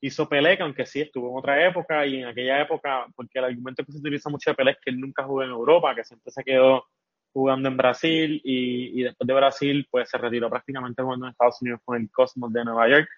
hizo Pelé, que aunque sí estuvo en otra época y en aquella época, porque el argumento que se utiliza mucho de Pelé es que él nunca jugó en Europa, que siempre se quedó jugando en Brasil y, y después de Brasil pues se retiró prácticamente jugando en Estados Unidos con el Cosmos de Nueva York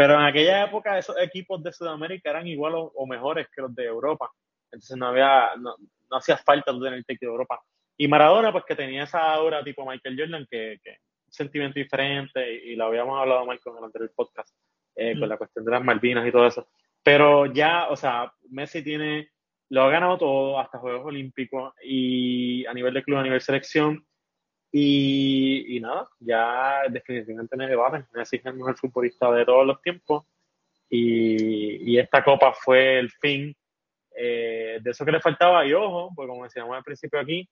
pero en aquella época esos equipos de Sudamérica eran igual o, mejores que los de Europa. Entonces no había, no, hacía falta tener el de Europa. Y Maradona, pues que tenía esa aura tipo Michael Jordan, que, que un sentimiento diferente, y, lo habíamos hablado mal con el anterior podcast, eh, con mm. la cuestión de las Malvinas y todo eso. Pero ya, o sea, Messi tiene, lo ha ganado todo, hasta Juegos Olímpicos, y a nivel de club, a nivel selección, y, nada, ya definitivamente en el debate. Messi es el mejor futbolista de todos los tiempos. Y, esta copa fue el fin eh, de eso que le faltaba. Y ojo, pues como decíamos al principio aquí,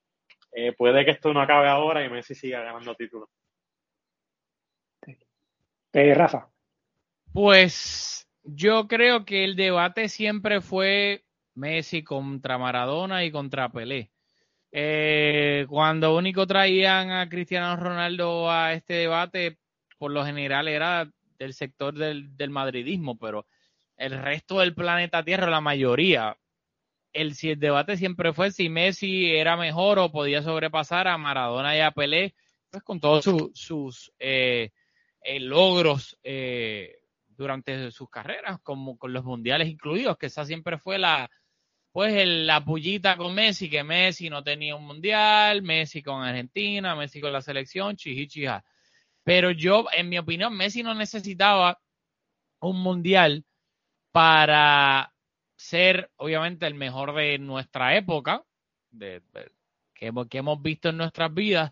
eh, puede que esto no acabe ahora y Messi siga ganando títulos. Eh, Rafa. Pues yo creo que el debate siempre fue Messi contra Maradona y contra Pelé. Eh, cuando único traían a Cristiano Ronaldo a este debate, por lo general era del sector del, madridismo, pero el resto del planeta Tierra, la mayoría, el, si el debate siempre fue si Messi era mejor o podía sobrepasar a Maradona y a Pelé, pues con todos sus eh, eh, logros durante sus carreras, como con los mundiales incluidos, que esa siempre fue la, pues la pullita con Messi, que Messi no tenía un mundial, Messi con Argentina, Messi con la selección, chihichija. Pero yo, en mi opinión, Messi no necesitaba un mundial para ser, obviamente, el mejor de nuestra época, de, que hemos visto en nuestras vidas,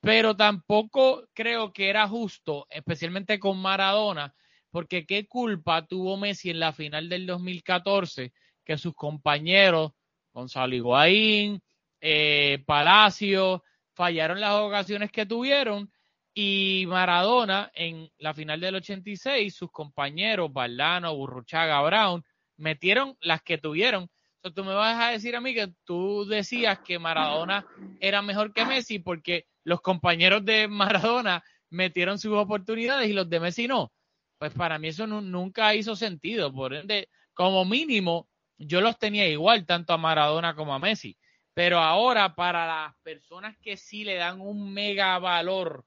pero tampoco creo que era justo, especialmente con Maradona, porque qué culpa tuvo Messi en la final del 2014 que sus compañeros, Gonzalo Higuaín, eh, Palacio, fallaron las ocasiones que tuvieron y Maradona en la final del 86, sus compañeros, Baldano, Burruchaga, Brown, metieron las que tuvieron. Entonces, tú me vas a decir a mí que tú decías que Maradona era mejor que Messi porque los compañeros de Maradona metieron sus oportunidades y los de Messi no. Pues para mí eso nunca hizo sentido. Por ende, como mínimo, yo los tenía igual, tanto a Maradona como a Messi. Pero ahora, para las personas que sí le dan un mega valor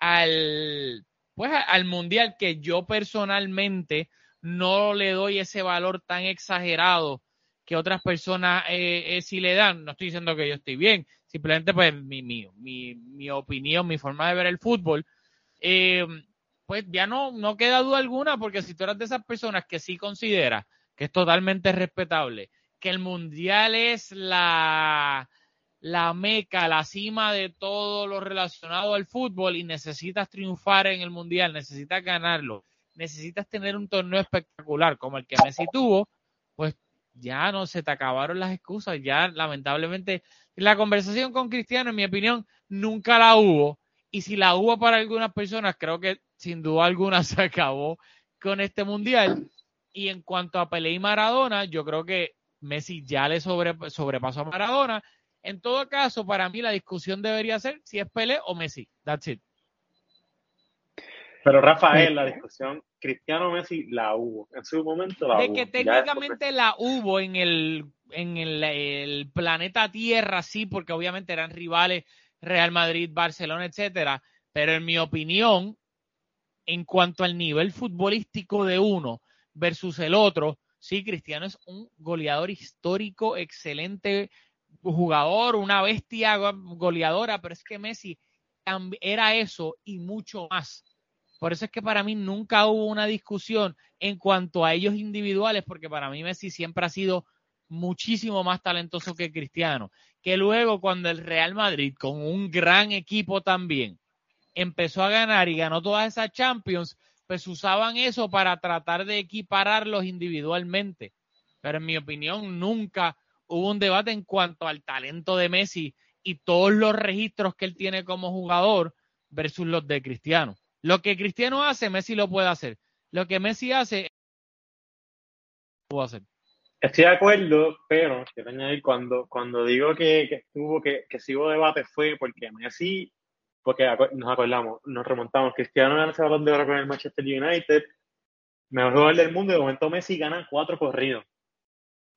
al, pues, al mundial, que yo personalmente no le doy ese valor tan exagerado que otras personas eh, eh, sí le dan. No estoy diciendo que yo estoy bien, simplemente pues mi, mi, mi, mi opinión, mi forma de ver el fútbol. Eh, pues ya no, no queda duda alguna, porque si tú eres de esas personas que sí consideras que es totalmente respetable, que el mundial es la, la meca, la cima de todo lo relacionado al fútbol y necesitas triunfar en el mundial, necesitas ganarlo, necesitas tener un torneo espectacular como el que Messi tuvo, pues ya no se te acabaron las excusas, ya lamentablemente la conversación con Cristiano, en mi opinión, nunca la hubo. Y si la hubo para algunas personas, creo que sin duda alguna se acabó con este mundial. Y en cuanto a Pelé y Maradona, yo creo que Messi ya le sobrepasó a Maradona. En todo caso, para mí la discusión debería ser si es Pelé o Messi. That's it. Pero Rafael, la discusión Cristiano Messi la hubo. En su momento la de que técnicamente la hubo en el en el, planeta Tierra, sí, porque obviamente eran rivales Real Madrid, Barcelona, etcétera. Pero en mi opinión, en cuanto al nivel futbolístico de uno versus el otro, sí, Cristiano es un goleador histórico, excelente jugador, una bestia goleadora, pero es que Messi era eso y mucho más. Por eso es que para mí nunca hubo una discusión en cuanto a ellos individuales, porque para mí Messi siempre ha sido muchísimo más talentoso que Cristiano. Que luego cuando el Real Madrid, con un gran equipo también, empezó a ganar y ganó todas esas Champions, pues usaban eso para tratar de equipararlos individualmente. Pero en mi opinión nunca hubo un debate en cuanto al talento de Messi y todos los registros que él tiene como jugador versus los de Cristiano. Lo que Cristiano hace, Messi lo puede hacer. Lo que Messi hace, puedo hacer. Estoy de acuerdo, pero quiero añadir, cuando, digo que, estuvo, que si hubo debate fue porque Messi, porque nos acordamos, nos remontamos, Cristiano gana ese balón de oro con el Manchester United, mejor jugador del mundo, y de momento Messi gana cuatro corridos.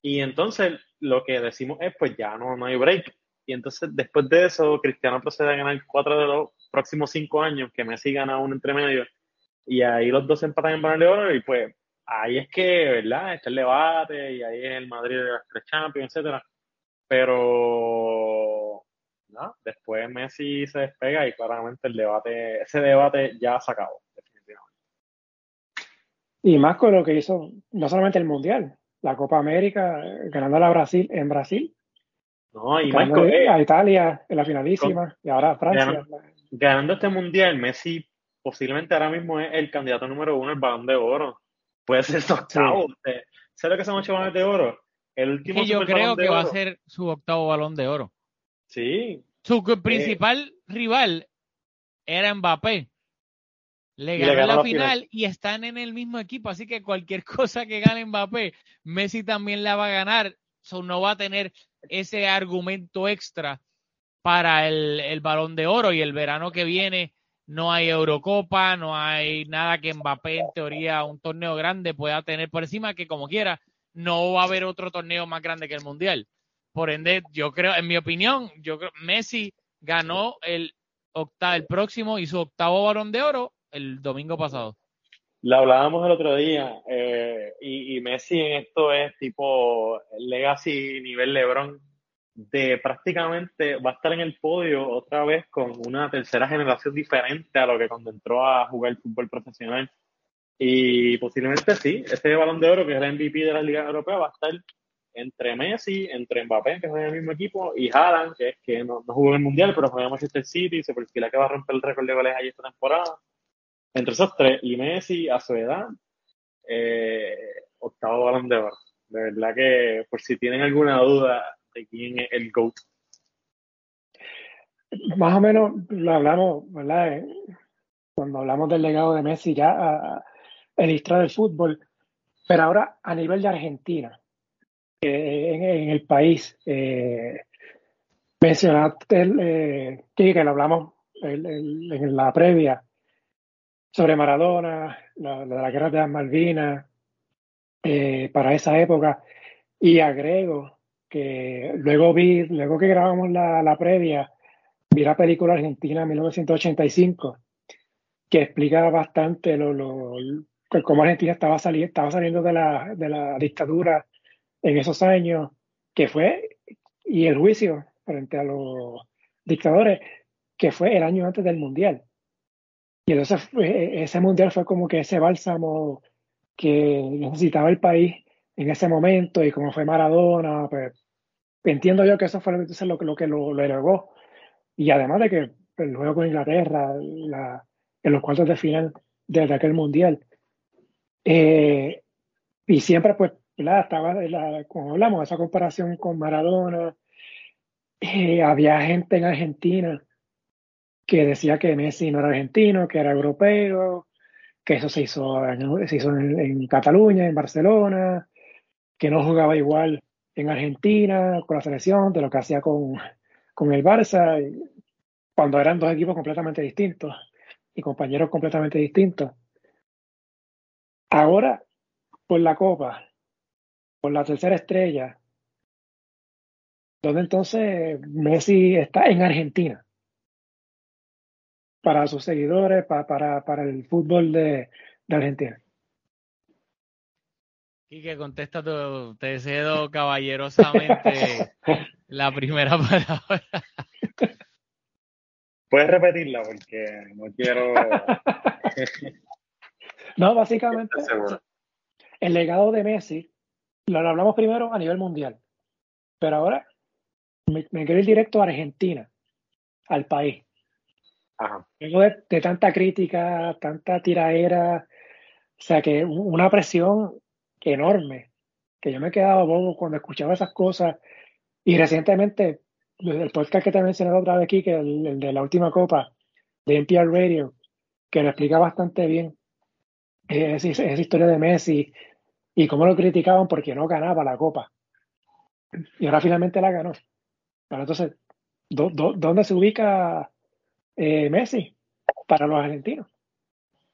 Y entonces lo que decimos es, pues ya no, no hay break. Y entonces después de eso, Cristiano procede a ganar cuatro de los próximos cinco años, que Messi gana uno entre medio, y ahí los dos empatan en balón de oro, y pues ahí es que, ¿verdad? Está el debate y ahí es el Madrid de las tres Champions, etcétera. Pero, ¿no? Después Messi se despega y claramente el debate, ese debate ya se acabó, definitivamente. Y más con lo que hizo, no solamente el Mundial, la Copa América, ganando a Brasil en Brasil. No, y más eh, a Italia en la finalísima y ahora a Francia. Ganando, ganando este Mundial, Messi posiblemente ahora mismo es el candidato número uno al balón de oro puede ser su octavo. ¿Sabes lo que son ocho balones de oro? El último yo creo que va a ser su octavo balón de oro. Sí. Su principal rival era Mbappé. Le ganó, la, final, y están en el mismo equipo, así que cualquier cosa que gane Mbappé, Messi también la va a ganar. So, no va a tener ese argumento extra para el, el balón de oro y el verano que viene no hay Eurocopa, no hay nada que Mbappé en teoría un torneo grande pueda tener por encima, que como quiera, no va a haber otro torneo más grande que el Mundial. Por ende, yo creo, en mi opinión, yo creo Messi ganó el octavo, el próximo y su octavo balón de oro el domingo pasado. La hablábamos el otro día, eh, y, y Messi en esto es tipo legacy nivel LeBron de prácticamente va a estar en el podio otra vez con una tercera generación diferente a lo que cuando entró a jugar el fútbol profesional. Y posiblemente sí, ese balón de oro que es el MVP de la Liga Europea va a estar entre Messi, entre Mbappé, que en el mismo equipo, y Haaland, que es que no, jugó en el Mundial, pero juega en Manchester City, se perfila que va a romper el récord de goles ahí esta temporada. Entre esos tres, y Messi a su edad, eh, octavo balón de. De verdad que, por si tienen alguna duda, quién es el GOAT. Más o menos lo hablamos, ¿verdad? Eh, cuando hablamos del legado de Messi ya en la historia del fútbol, pero ahora a nivel de Argentina, en, el país, eh, mencionaste, eh, que lo hablamos en, la previa, sobre Maradona, la, la guerra de las Malvinas, para esa época. Y agrego que luego vi, luego que grabamos la, la previa, vi la película Argentina 1985, que explica bastante lo, lo, cómo Argentina estaba, saliendo estaba saliendo de la, de la dictadura en esos años, que fue, y el juicio frente a los dictadores, que fue el año antes del Mundial. Y entonces ese Mundial fue como que ese bálsamo que necesitaba el país en ese momento y como fue Maradona, pues entiendo yo que eso fue entonces lo, lo que lo, lo Y además de que el pues, juego con Inglaterra, la, en los cuartos de final de, aquel mundial. Eh, y siempre, pues, estaba, la, como hablamos, esa comparación con Maradona. Eh, había gente en Argentina que decía que Messi no era argentino, que era europeo, que eso se hizo, se hizo en, en Cataluña, en Barcelona, que no jugaba igual en Argentina con la selección de lo que hacía con, con el Barça, cuando eran dos equipos completamente distintos y compañeros completamente distintos. Ahora, por la Copa, por la tercera estrella, donde entonces Messi está en Argentina para sus seguidores, para, para, para el fútbol de, de Argentina. Y que contesta tu, te cedo caballerosamente la primera palabra. Puedes repetirla porque no quiero. no, básicamente, el legado de Messi lo hablamos primero a nivel mundial, pero ahora me, quiero ir directo a Argentina, al país. Ajá. De, de, tanta crítica, tanta tiraera, o sea que una presión enorme, que yo me quedaba bobo cuando escuchaba esas cosas. Y recientemente el podcast que te he mencionado otra vez aquí, que el, el de la última copa de NPR Radio, que lo explica bastante bien esa, esa historia de Messi y cómo lo criticaban porque no ganaba la copa. Y ahora finalmente la ganó. Pero entonces, ¿dónde se ubica eh, Messi para los argentinos?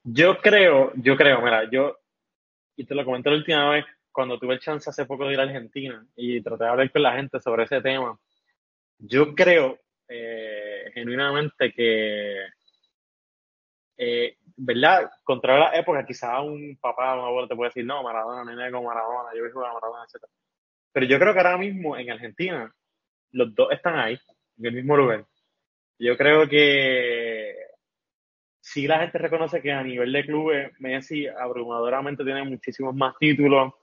Yo creo, yo creo, mira, yo, y te lo comenté la última vez, cuando tuve el chance hace poco de ir a Argentina y traté de hablar con la gente sobre ese tema, yo creo eh, genuinamente que, eh, ¿verdad? Contra la época, quizás un papá o un abuelo te puede decir, no, Maradona, nene como Maradona, yo voy a jugar Maradona, etc. Pero yo creo que ahora mismo en Argentina, los dos están ahí, en el mismo lugar. Yo creo que sí la gente reconoce que a nivel de clubes, Messi abrumadoramente tiene muchísimos más títulos.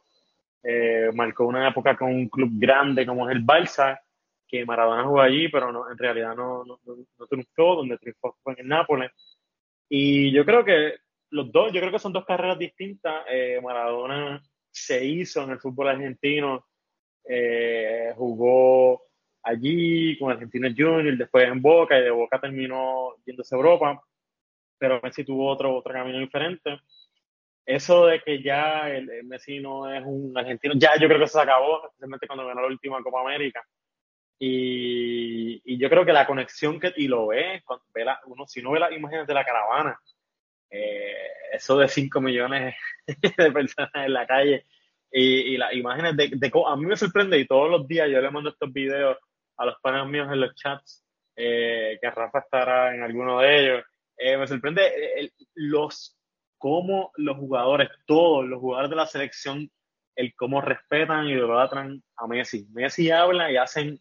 Eh, marcó una época con un club grande como es el Barça, que Maradona jugó allí, pero no, en realidad no, no, no, triunfó, donde triunfó fue en el Nápoles. Y yo creo que los dos, yo creo que son dos carreras distintas. Eh, Maradona se hizo en el fútbol argentino, eh, jugó allí con Argentinos Junior, después en Boca y de Boca terminó yéndose a Europa, pero Messi tuvo otro, otro camino diferente. Eso de que ya el, Messi no es un argentino, ya yo creo que se acabó, especialmente cuando ganó la última Copa América. Y, y, yo creo que la conexión que, y lo ve, ve la, uno, si no ve las imágenes de la caravana, eh, eso de 5 millones de personas en la calle y, y las imágenes de, de, a mí me sorprende y todos los días yo le mando estos videos a los panes míos en los chats, eh, que Rafa estará en alguno de ellos. Eh, me sorprende los cómo los jugadores, todos los jugadores de la selección, el cómo respetan y idolatran a Messi. Messi habla y hacen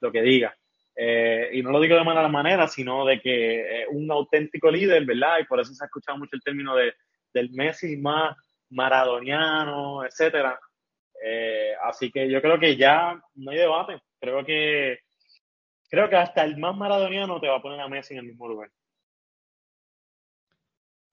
lo que diga. Eh, y no lo digo de mala manera, sino de que es un auténtico líder, ¿verdad? Y por eso se ha escuchado mucho el término de, del Messi más maradoniano, etcétera. Eh, así que yo creo que ya no hay debate. Creo que creo que hasta el más maradoniano te va a poner a Messi en el mismo lugar.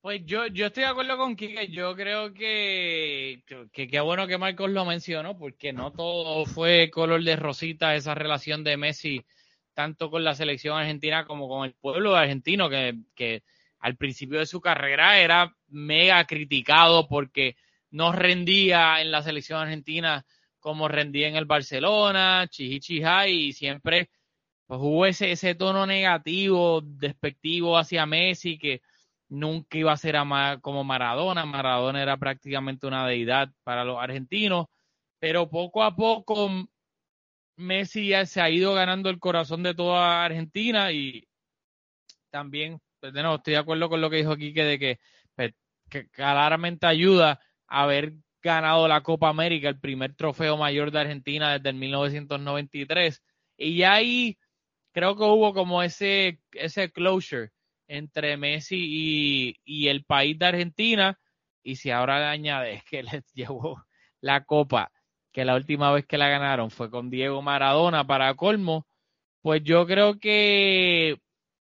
Pues yo, yo estoy de acuerdo con Kike. Yo creo que qué bueno que Marcos lo mencionó, porque no todo fue color de rosita esa relación de Messi, tanto con la selección argentina como con el pueblo argentino, que, que al principio de su carrera era mega criticado porque no rendía en la selección argentina como rendía en el Barcelona, chihichija, y siempre pues, hubo ese, ese tono negativo, despectivo hacia Messi que nunca iba a ser como Maradona. Maradona era prácticamente una deidad para los argentinos. pero poco a poco Messi ya se ha ido ganando el corazón de toda Argentina y también, pues, estoy de acuerdo con lo que dijo aquí, de que, pues, que claramente ayuda a haber ganado la Copa América, el primer trofeo mayor de Argentina desde el 1993. Y ahí creo que hubo como ese, ese closure entre Messi y, y el país de Argentina. Y si ahora le añades que les llevó la Copa que la última vez que la ganaron fue con Diego Maradona para colmo, pues yo creo que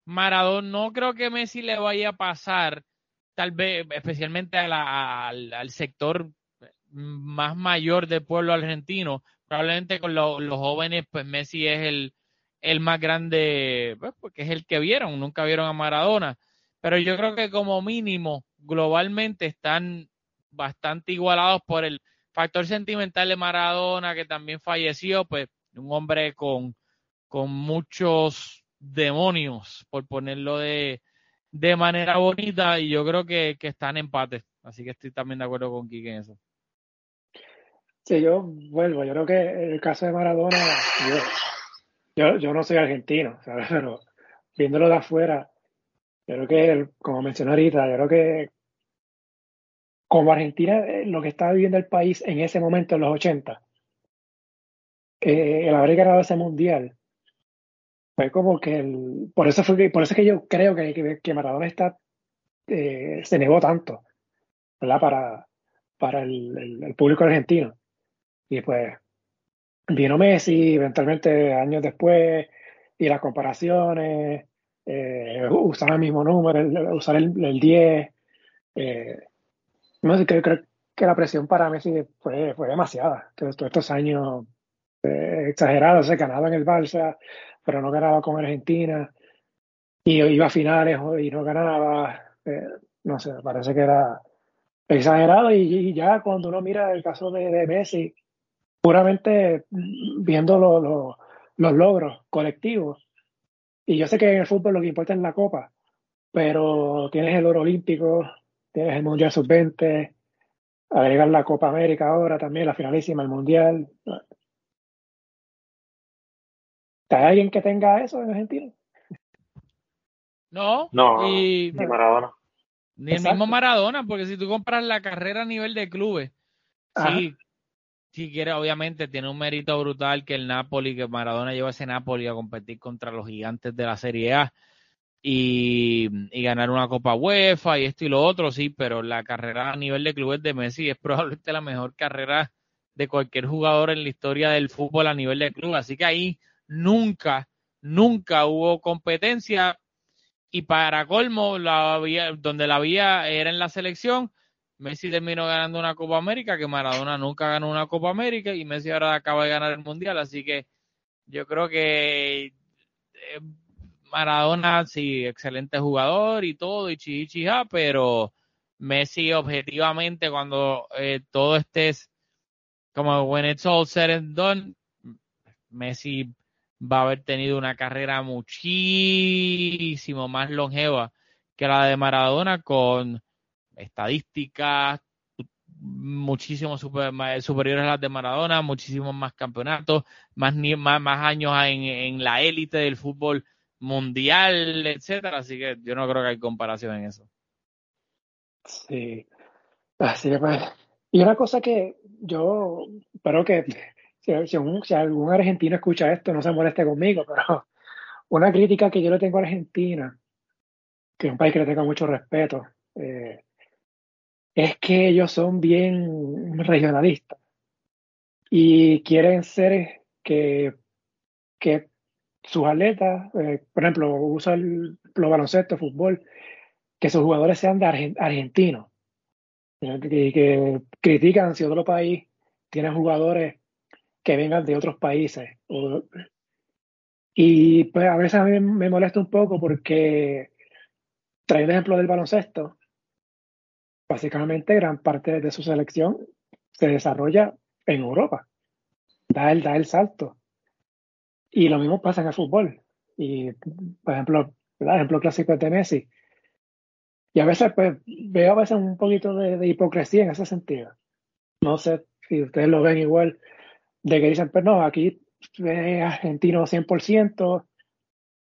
Maradona, no creo que Messi le vaya a pasar, tal vez, especialmente al, sector más mayor del pueblo argentino, probablemente con los jóvenes, pues Messi es el, el más grande, pues, porque es el que vieron, nunca vieron a Maradona, pero yo creo que como mínimo, globalmente están bastante igualados por el factor sentimental de Maradona, que también falleció, pues un hombre con, con muchos demonios, por ponerlo de, de manera bonita, y yo creo que, que está en empate. Así que estoy también de acuerdo con Kike en eso. Sí, yo vuelvo, yo creo que el caso de Maradona, yo, yo, no soy argentino, ¿sabes? pero viéndolo de afuera, yo creo que, como mencioné ahorita, yo creo que como Argentina, eh, lo que estaba viviendo el país en ese momento, en los 80, eh, el haber ganado ese mundial, fue como que el, por eso fue por eso es que yo creo que, que, Maradona está, eh, se negó tanto, ¿verdad? Para, para el, público argentino. Y pues vino Messi, eventualmente años después, y las comparaciones, usar el mismo número, usar el, el 10. No sé, creo, creo que la presión para Messi fue, fue demasiada. Todos, estos años eh, exagerados, se ganaba en el Barça, pero no ganaba con Argentina. Y iba a finales y no ganaba. Eh, no sé, parece que era exagerado. Y, ya cuando uno mira el caso de, Messi, puramente viendo los logros colectivos. Y yo sé que en el fútbol lo que importa es la copa, pero tienes el oro olímpico, tienes el Mundial Sub-20, agregar la Copa América ahora también, la finalísima, el Mundial. ¿Hay alguien que tenga eso en Argentina? No, no ni Maradona. Ni el mismo Maradona, porque si tú compras la carrera a nivel de clubes, sí, si quiere, obviamente tiene un mérito brutal que el Napoli, que Maradona lleva ese Napoli a competir contra los gigantes de la Serie A y, ganar una Copa UEFA y esto y lo otro, sí, pero la carrera a nivel de clubes de Messi es probablemente la mejor carrera de cualquier jugador en la historia del fútbol a nivel de club. Así que ahí nunca, nunca hubo competencia y para colmo, la donde la vía era en la selección, Messi terminó ganando una Copa América, que Maradona nunca ganó una Copa América y Messi ahora acaba de ganar el Mundial, así que yo creo que eh, Maradona, sí, excelente jugador y todo, y chichicha, pero Messi objetivamente cuando eh, todo esté como when it's all said and done, Messi va a haber tenido una carrera muchísimo más longeva que la de Maradona con estadísticas muchísimo superiores a las de Maradona, muchísimos más campeonatos, más, más, más años en, en la élite del fútbol mundial, etcétera, así que yo no creo que hay comparación en eso. Sí, así que pues, y una cosa que yo espero que si, algún argentino escucha esto no se moleste conmigo, pero una crítica que yo le tengo a Argentina, que es un país que le tengo mucho respeto, eh, es que ellos son bien regionalistas y quieren ser que, que sus atletas, eh, por ejemplo, usa los baloncesto, fútbol, que sus jugadores sean de argentinos, y que, critican si otro país tiene jugadores que vengan de otros países. y pues a veces a me molesta un poco porque, trae el ejemplo del baloncesto, básicamente gran parte de su selección se desarrolla en Europa, da el, da el salto. Y lo mismo pasa en el fútbol. Y, por ejemplo, el ejemplo clásico de Messi. Y a veces, pues, veo a veces un poquito de, hipocresía en ese sentido. No sé si ustedes lo ven igual, de que dicen, pues no, aquí es argentino 100%,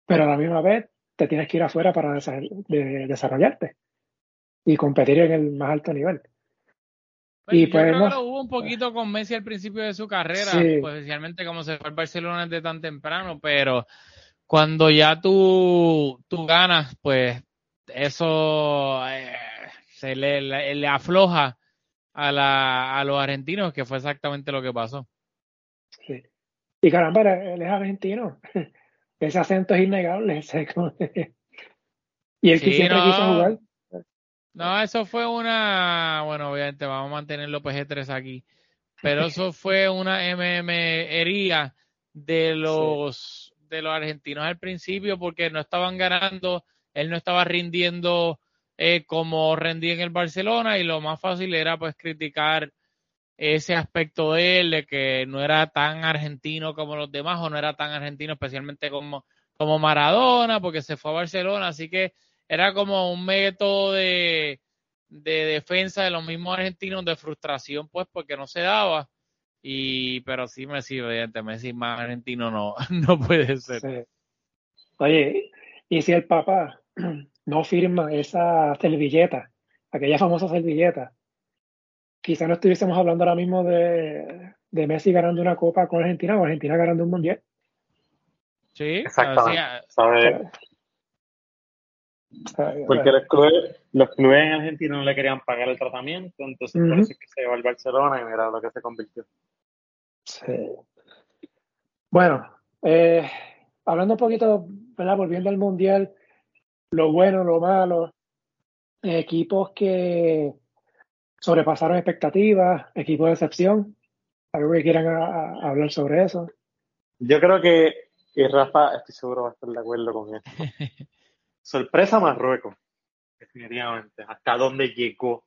pero a la misma vez te tienes que ir afuera para desarrollarte y competir en el más alto nivel. Pues y yo creo que lo hubo un poquito con Messi al principio de su carrera, pues, especialmente como se fue al Barcelona desde tan temprano, pero cuando ya tú, tú ganas, pues eso eh, se le, le, afloja a, la, a los argentinos, que fue exactamente lo que pasó. Sí. Y caramba, él es argentino. Ese acento es innegable. y él que siempre quiso jugar. No, eso fue una, bueno, obviamente vamos a mantener los PG3 aquí, pero eso fue una MMería de los de los argentinos al principio porque no estaban ganando, él no estaba rindiendo eh, como rendía en el Barcelona y lo más fácil era pues criticar ese aspecto de él, de que no era tan argentino como los demás o no era tan argentino especialmente como, como Maradona porque se fue a Barcelona, así que era como un método de, defensa de los mismos argentinos, de frustración, pues, porque no se daba. Y, pero sí, Messi, evidentemente, Messi más argentino no, no puede ser. Oye, y si el Papa no firma esa servilleta, aquella famosa servilleta, quizá no estuviésemos hablando ahora mismo de, de Messi ganando una copa con Argentina o Argentina ganando un mundial. Sí, exactamente. Porque los clubes, los clubes en Argentina no le querían pagar el tratamiento, entonces por eso es que se llevó al Barcelona y mira lo que se convirtió. Sí. Bueno, eh, hablando un poquito, ¿verdad? volviendo al Mundial, lo bueno, lo malo, equipos que sobrepasaron expectativas, equipos de excepción, algo que quieran hablar sobre eso. Yo creo que, y Rafa, estoy seguro va a estar de acuerdo con esto. Sorpresa Marruecos, definitivamente. Hasta dónde llegó.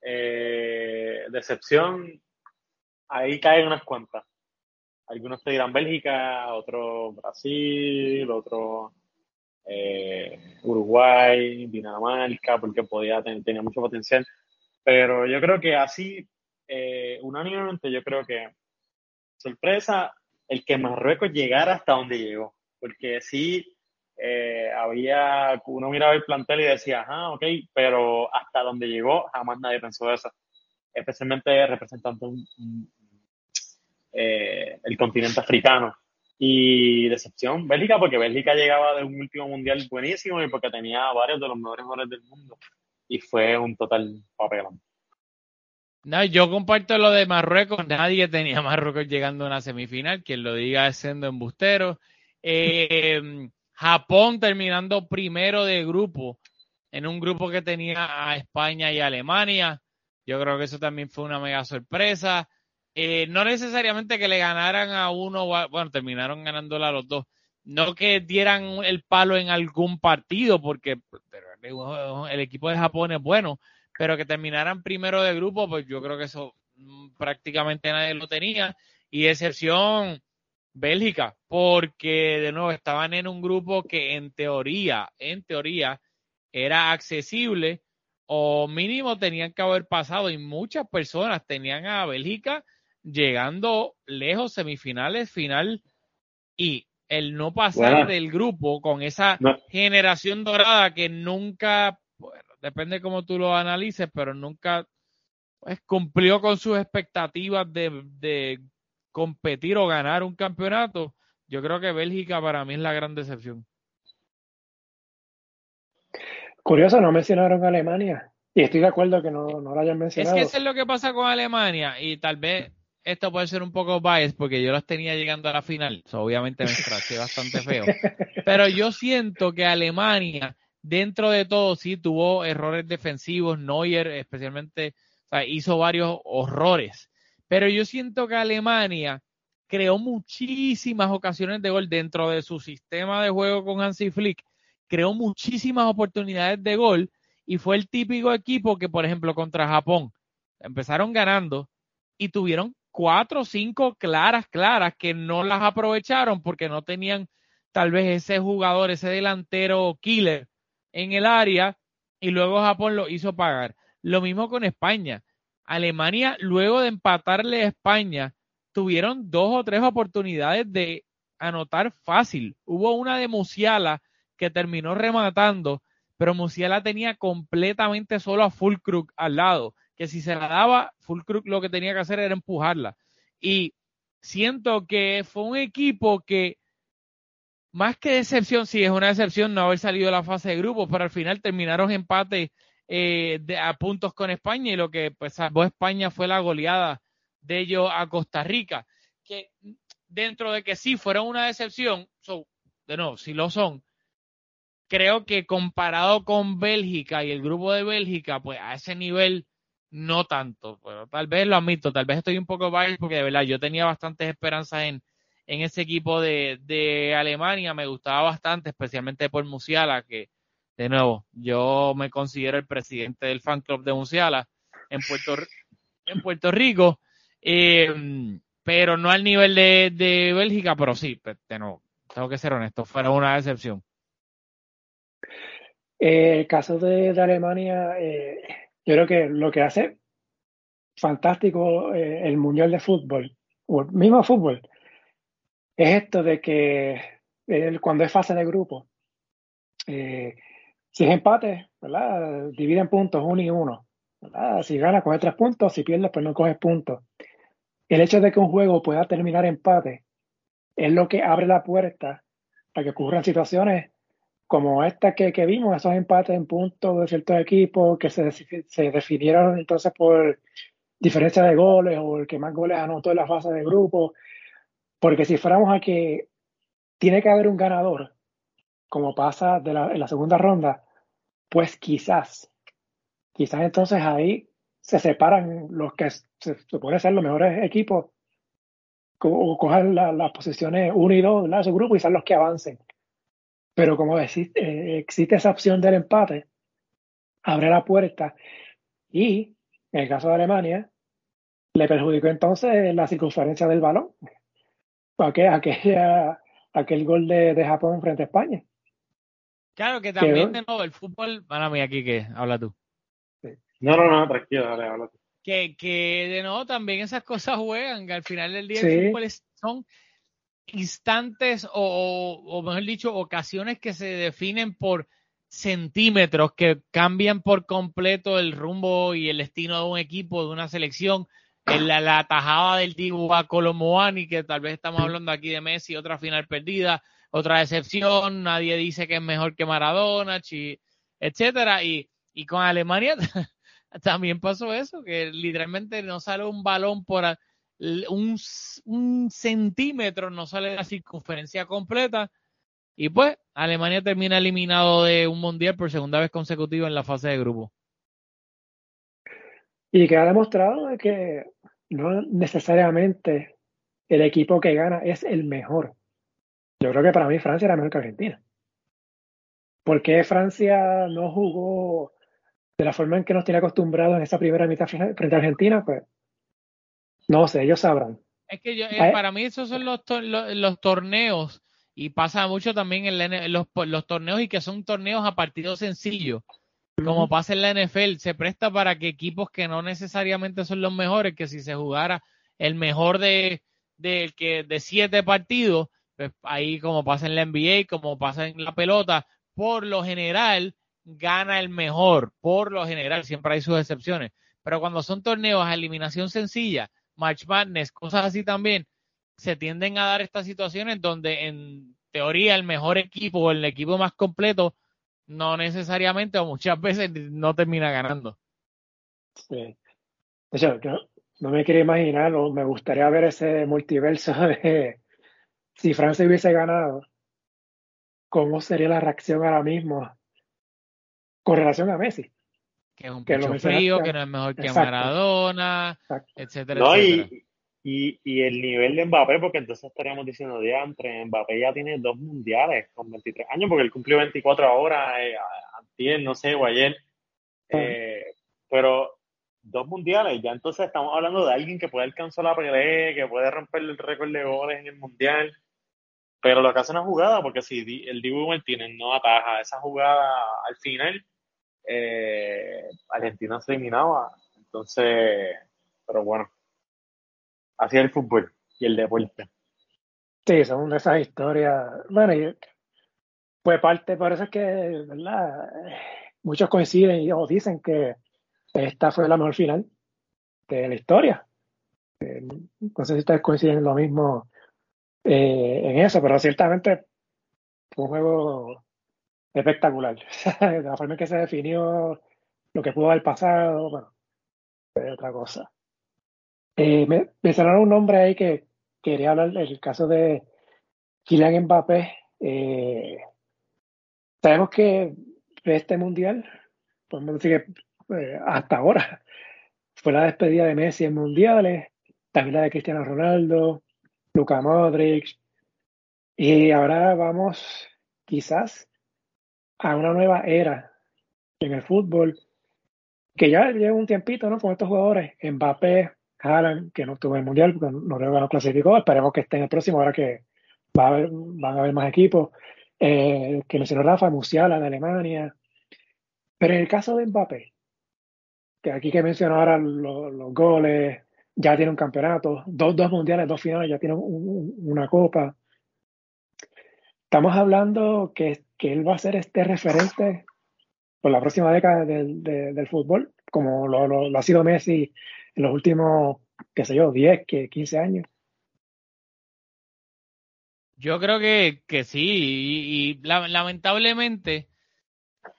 Eh, decepción, ahí caen unas cuantas. Algunos te dirán Bélgica, otros Brasil, otro eh, Uruguay, Dinamarca, porque podía tenía mucho potencial. Pero yo creo que así, eh, unánimemente, yo creo que sorpresa el que Marruecos llegara hasta donde llegó. Porque sí, eh, había, uno miraba el plantel y decía, ah, ok, pero hasta donde llegó jamás nadie pensó eso, especialmente representando eh, el continente africano. Y decepción, Bélgica, porque Bélgica llegaba de un último mundial buenísimo y porque tenía varios de los mejores jugadores del mundo. Y fue un total papelón. No, yo comparto lo de Marruecos. Nadie tenía Marruecos llegando a una semifinal. Quien lo diga es siendo embustero. Eh, Japón terminando primero de grupo, en un grupo que tenía a España y Alemania. Yo creo que eso también fue una mega sorpresa. Eh, no necesariamente que le ganaran a uno, bueno, terminaron ganándola a los dos. No que dieran el palo en algún partido, porque el equipo de Japón es bueno, pero que terminaran primero de grupo, pues yo creo que eso mm, prácticamente nadie lo tenía. Y excepción, Bélgica, porque de nuevo estaban en un grupo que en teoría, en teoría, era accesible o mínimo tenían que haber pasado y muchas personas tenían a Bélgica llegando lejos, semifinales, final y el no pasar del grupo con esa generación dorada que nunca, bueno, depende cómo tú lo analices, pero nunca pues, cumplió con sus expectativas de, de competir o ganar un campeonato, yo creo que Bélgica para mí es la gran decepción. Curioso, no mencionaron Alemania. Y estoy de acuerdo que no, no lo hayan mencionado. Es que eso es lo que pasa con Alemania. Y tal vez esto puede ser un poco bias porque yo los tenía llegando a la final. obviamente me escraché bastante feo. Pero yo siento que Alemania, dentro de todo, sí tuvo errores defensivos. Neuer, especialmente, hizo varios horrores. Pero yo siento que Alemania creó muchísimas ocasiones de gol dentro de su sistema de juego con Hansi Flick. Creó muchísimas oportunidades de gol y fue el típico equipo que, por ejemplo, contra Japón empezaron ganando y tuvieron cuatro o cinco claras, claras que no las aprovecharon porque no tenían tal vez ese jugador, ese delantero killer en el área y luego Japón lo hizo pagar. Lo mismo con España Alemania, luego de empatarle a España, tuvieron dos o tres oportunidades de anotar fácil. Hubo una de Musiala que terminó rematando, pero Musiala tenía completamente solo a Fulkrug al lado, que si se la daba, Fulkrug lo que tenía que hacer era empujarla. Y siento que fue un equipo que, más que decepción, sí es una decepción no haber salido de la fase de grupos, pero al final terminaron empate eh, de, a puntos con España y lo que pues salvó España fue la goleada de ellos a Costa Rica, que dentro de que sí fueron una decepción, de nuevo, si lo son, creo que comparado con Bélgica y el grupo de Bélgica, pues a ese nivel no tanto, pero tal vez lo admito, tal vez estoy un poco biased porque de verdad yo tenía bastantes esperanzas en, en ese equipo de, de Alemania, me gustaba bastante, especialmente por Musiala, que de nuevo, yo me considero el presidente del fan club de Musiala en Puerto, Rico, eh, pero no al nivel de, Bélgica, pero sí, pues, de nuevo, tengo que ser honesto, fuera una decepción. Eh, el caso de, Alemania, eh, yo creo que lo que hace fantástico eh, el Mundial de Fútbol, o el mismo fútbol, es esto de que cuando es fase de grupo, si es empate, ¿verdad? Dividen puntos uno y uno. ¿verdad? Si ganas, coges tres puntos, si pierdes, pues no coges puntos. El hecho de que un juego pueda terminar empate es lo que abre la puerta para que ocurran situaciones como esta que, que vimos, esos empates en puntos de ciertos equipos que se, se definieron entonces por diferencia de goles o el que más goles anotó en la fase de grupo. Porque si fuéramos a que tiene que haber un ganador, como pasa de la, en la segunda ronda, pues quizás, quizás entonces ahí se separan los que se, puede ser los mejores equipos o coger las posiciones 1 y 2 de su grupo y ser los que avancen. Pero como existe, eh, existe esa opción del empate, abre la puerta y, en el caso de Alemania, le perjudicó entonces la circunferencia del balón. Aquel, aquella, aquel gol de, Japón frente a España. Claro que también de nuevo el fútbol, para mí aquí que habla tú. No, no, no, tranquilo, dale, habla tú. Que, que de nuevo también esas cosas juegan, que al final del día el fútbol son instantes o, o, mejor dicho, ocasiones que se definen por centímetros, que cambian por completo el rumbo y el destino de un equipo, de una selección. En la, la tajada del Dibu a Colomoani, que tal vez estamos hablando aquí de Messi, otra final perdida, otra decepción, nadie dice que es mejor que Maradona, etcétera. Y, y con Alemania también pasó eso, que literalmente no sale un balón por un, un centímetro no sale la circunferencia completa. Y pues, Alemania termina eliminado de un mundial por segunda vez consecutiva en la fase de grupo. Y que ha demostrado que no necesariamente el equipo que gana es el mejor. Yo creo que para mí Francia era mejor que Argentina. ¿Por qué Francia no jugó de la forma en que nos tiene acostumbrados en esa primera mitad frente a Argentina? Pues no sé, ellos sabrán. Es que yo, eh, para mí esos son los, los, torneos y pasa mucho también en, los, los, torneos y que son torneos a partidos sencillos. Como pasa en la NFL, se presta para que equipos que no necesariamente son los mejores, que si se jugara el mejor de, de, que, de siete partidos, pues ahí como pasa en la NBA, como pasa en la pelota, por lo general gana el mejor, por lo general, siempre hay sus excepciones. Pero cuando son torneos a eliminación sencilla, March Madness, cosas así también, se tienden a dar estas situaciones donde en teoría el mejor equipo o el equipo más completo no necesariamente o muchas veces no termina ganando. Sí. Yo no me quiero imaginar o me gustaría ver ese multiverso de si Francia hubiese ganado, ¿cómo sería la reacción ahora mismo con relación a Messi? que es un pecho frío, que no es mejor que Maradona, etcétera, etcétera. Y, y, el nivel de Mbappé, porque entonces estaríamos diciendo, entre Mbappé ya tiene dos mundiales con 23 años, porque él cumplió 24 ahora, eh, antier, no sé, o ayer. Eh, pero dos mundiales, ya entonces estamos hablando de alguien que puede alcanzar la pelea, que puede romper el récord de goles en el mundial. Pero lo que hace una jugada, porque si el Dibu Martínez no ataja esa jugada al final, eh, Argentina se eliminaba. Entonces, pero bueno, así es el fútbol y el deporte. Sí, son esas historias. Bueno, y pues parte, por eso es que, ¿verdad? Muchos coinciden y o dicen que esta fue la mejor final de la historia. Eh, no sé si ustedes coinciden en lo mismo eh, en eso, pero ciertamente fue un juego espectacular. la forma en que se definió, lo que pudo haber pasado, bueno, es otra cosa. Eh, me mencionaron un nombre ahí que quería hablar, el caso de Kylian Mbappé. Eh, sabemos que este mundial, podemos decir que eh, hasta ahora, fue la despedida de Messi en mundiales, también la de Cristiano Ronaldo, Luka Modric, y ahora vamos quizás a una nueva era en el fútbol, que ya lleva un tiempito, ¿no? Con estos jugadores, Mbappé, Haaland, que no tuvo el mundial porque Noruega no clasificó, esperemos que esté en el próximo, ahora que va a haber, van a haber más equipos. Eh, que mencionó Rafa, Musiala de Alemania. Pero en el caso de Mbappé, que aquí que mencionó ahora los, goles, ya tiene un campeonato, dos, dos mundiales, dos finales, ya tiene una copa. Estamos hablando que, que, él va a ser este referente por la próxima década del, del fútbol, como lo, lo, ha sido Messi en los últimos, qué sé yo, 10, 15 años. Yo creo que, que sí, y, lamentablemente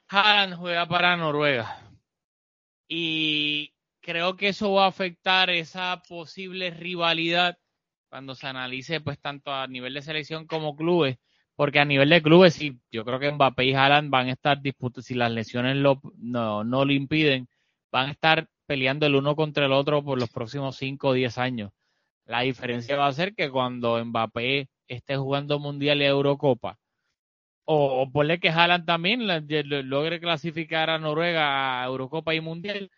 Haaland juega para Noruega. Y creo que eso va a afectar esa posible rivalidad cuando se analice pues tanto a nivel de selección como clubes, porque a nivel de clubes sí, yo creo que Mbappé y Haaland van a estar disputos, si las lesiones lo, no, no lo impiden, van a estar peleando el uno contra el otro por los próximos 5 o 10 años. La diferencia va a ser que cuando Mbappé esté jugando Mundial y Eurocopa, o, o ponle que Haaland también logre clasificar a Noruega a Eurocopa y Mundial,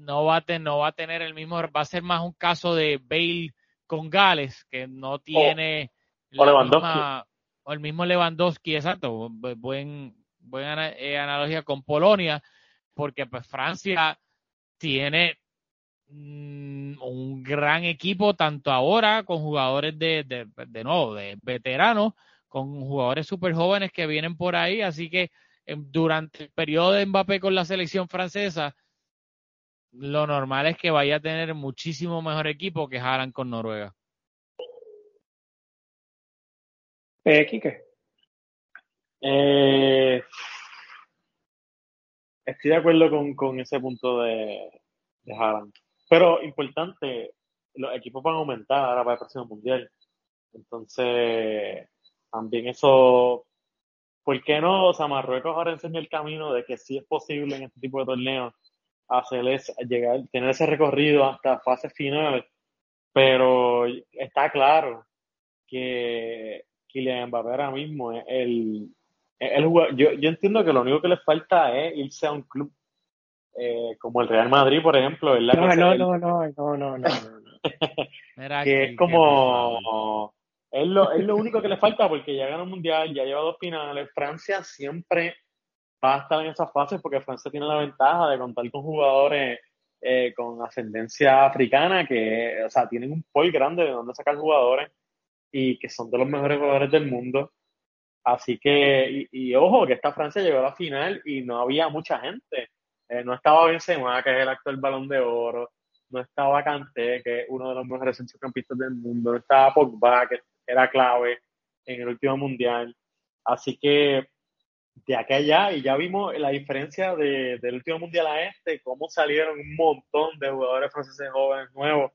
no va, a no va a tener el mismo, va a ser más un caso de Bale con Gales, que no tiene o, Lewandowski. o el mismo Lewandowski, exacto, buen, buena eh, analogía con Polonia, porque pues Francia tiene Mm, un gran equipo, tanto ahora con jugadores de, de, de nuevo, de veteranos, con jugadores súper jóvenes que vienen por ahí. Así que em, durante el periodo de Mbappé con la selección francesa, lo normal es que vaya a tener muchísimo mejor equipo que Haaland con Noruega. Eh, Quique. Eh, estoy de acuerdo con, con ese punto de, de Haaland. Pero importante, los equipos van a aumentar ahora para el próximo mundial. Entonces, también eso, ¿por qué no? O sea, Marruecos ahora enseña el camino de que sí es posible en este tipo de torneos hacerles llegar, tener ese recorrido hasta fases finales. Pero está claro que Kylian Mbappé ahora mismo es el, el, yo, yo entiendo que lo único que le falta es irse a un club eh, como el Real Madrid, por ejemplo. No, no, no, no, no, no, no, que es como... Es lo, es lo único que le falta porque ya ganó un mundial, ya lleva dos finales. Francia siempre va a estar en esas fases porque Francia tiene la ventaja de contar con jugadores eh, con ascendencia africana que, o sea, tienen un pool grande de donde sacar jugadores y que son de los mejores jugadores del mundo. Así que, y, y ojo, que esta Francia llegó a la final y no había mucha gente. Eh, no estaba Benzema, que es el actual balón de oro. No estaba Kanté, que es uno de los mejores centrocampistas del mundo. No estaba Pogba, que era clave en el último mundial. Así que de allá, y ya vimos la diferencia de, del último mundial a este, cómo salieron un montón de jugadores franceses jóvenes nuevos,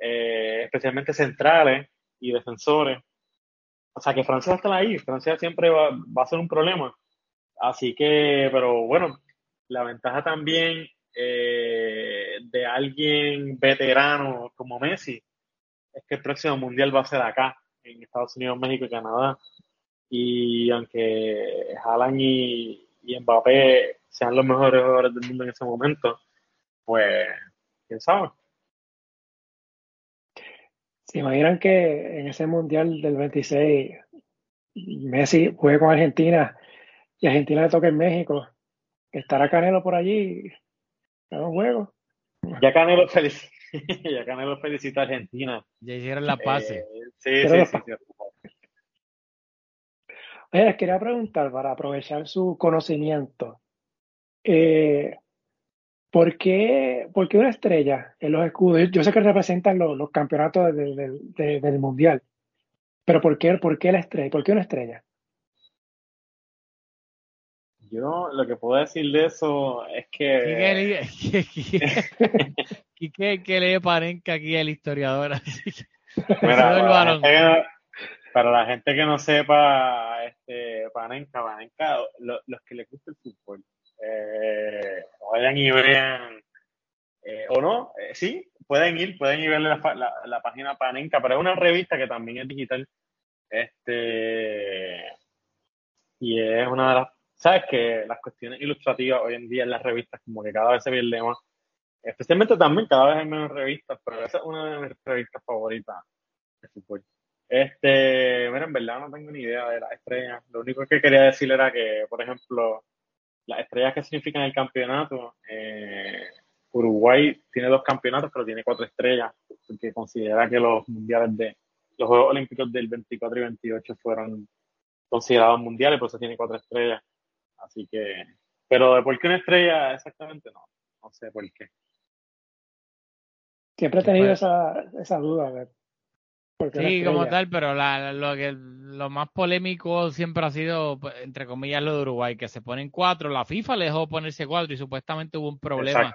eh, especialmente centrales y defensores. O sea que Francia estar ahí, Francia siempre va, va a ser un problema. Así que, pero bueno, la ventaja también eh, de alguien veterano como Messi es que el próximo mundial va a ser acá, en Estados Unidos, México y Canadá. Y aunque Haaland y, y Mbappé sean los mejores jugadores del mundo en ese momento, pues, quién sabe. ¿Se imaginan que en ese mundial del 26 Messi juegue con Argentina y Argentina le toque en México? estará Canelo por allí en un juego. Ya Canelo, felici ya Canelo felicita a Argentina. Ya hicieron la pase. Eh, sí, sí, sí, sí, Oye, les quería preguntar para aprovechar su conocimiento. Eh, ¿por, qué, ¿Por qué una estrella en los escudos? Yo sé que representan los, los campeonatos del, del, del mundial, pero ¿por qué, ¿por qué la estrella? ¿Por qué una estrella? Yo lo que puedo decir de eso es que. ¿Qué, qué, lee Parenca aquí el historiador? Mira, para, la gente que no sepa, este, Panenka, Panenka, los que les gusta el fútbol, eh, vayan y vean, eh, o no, eh, sí, pueden ir, pueden ir ver la, la, página Panenka, pero es una revista que también es digital. Este, y es una de las sabes que las cuestiones ilustrativas hoy en día en las revistas como que cada vez se pierde más. Especialmente también cada vez hay menos revistas, pero esa es una de mis revistas favoritas de fútbol. Este, mira, en verdad no tengo ni idea de las estrellas. Lo único que quería decir era que, por ejemplo, las estrellas que significan el campeonato, eh, Uruguay tiene dos campeonatos, pero tiene cuatro estrellas, porque considera que los mundiales de los Juegos Olímpicos del 24 y 28 fueron considerados mundiales, por eso tiene cuatro estrellas. Así que, pero de por qué una estrella exactamente no, no sé por qué. Siempre he tenido esa, esa duda, a ver. Sí, como tal, pero la, lo, que, lo más polémico siempre ha sido, pues, entre comillas, lo de Uruguay, que se ponen cuatro. La FIFA le dejó ponerse cuatro y supuestamente hubo un problema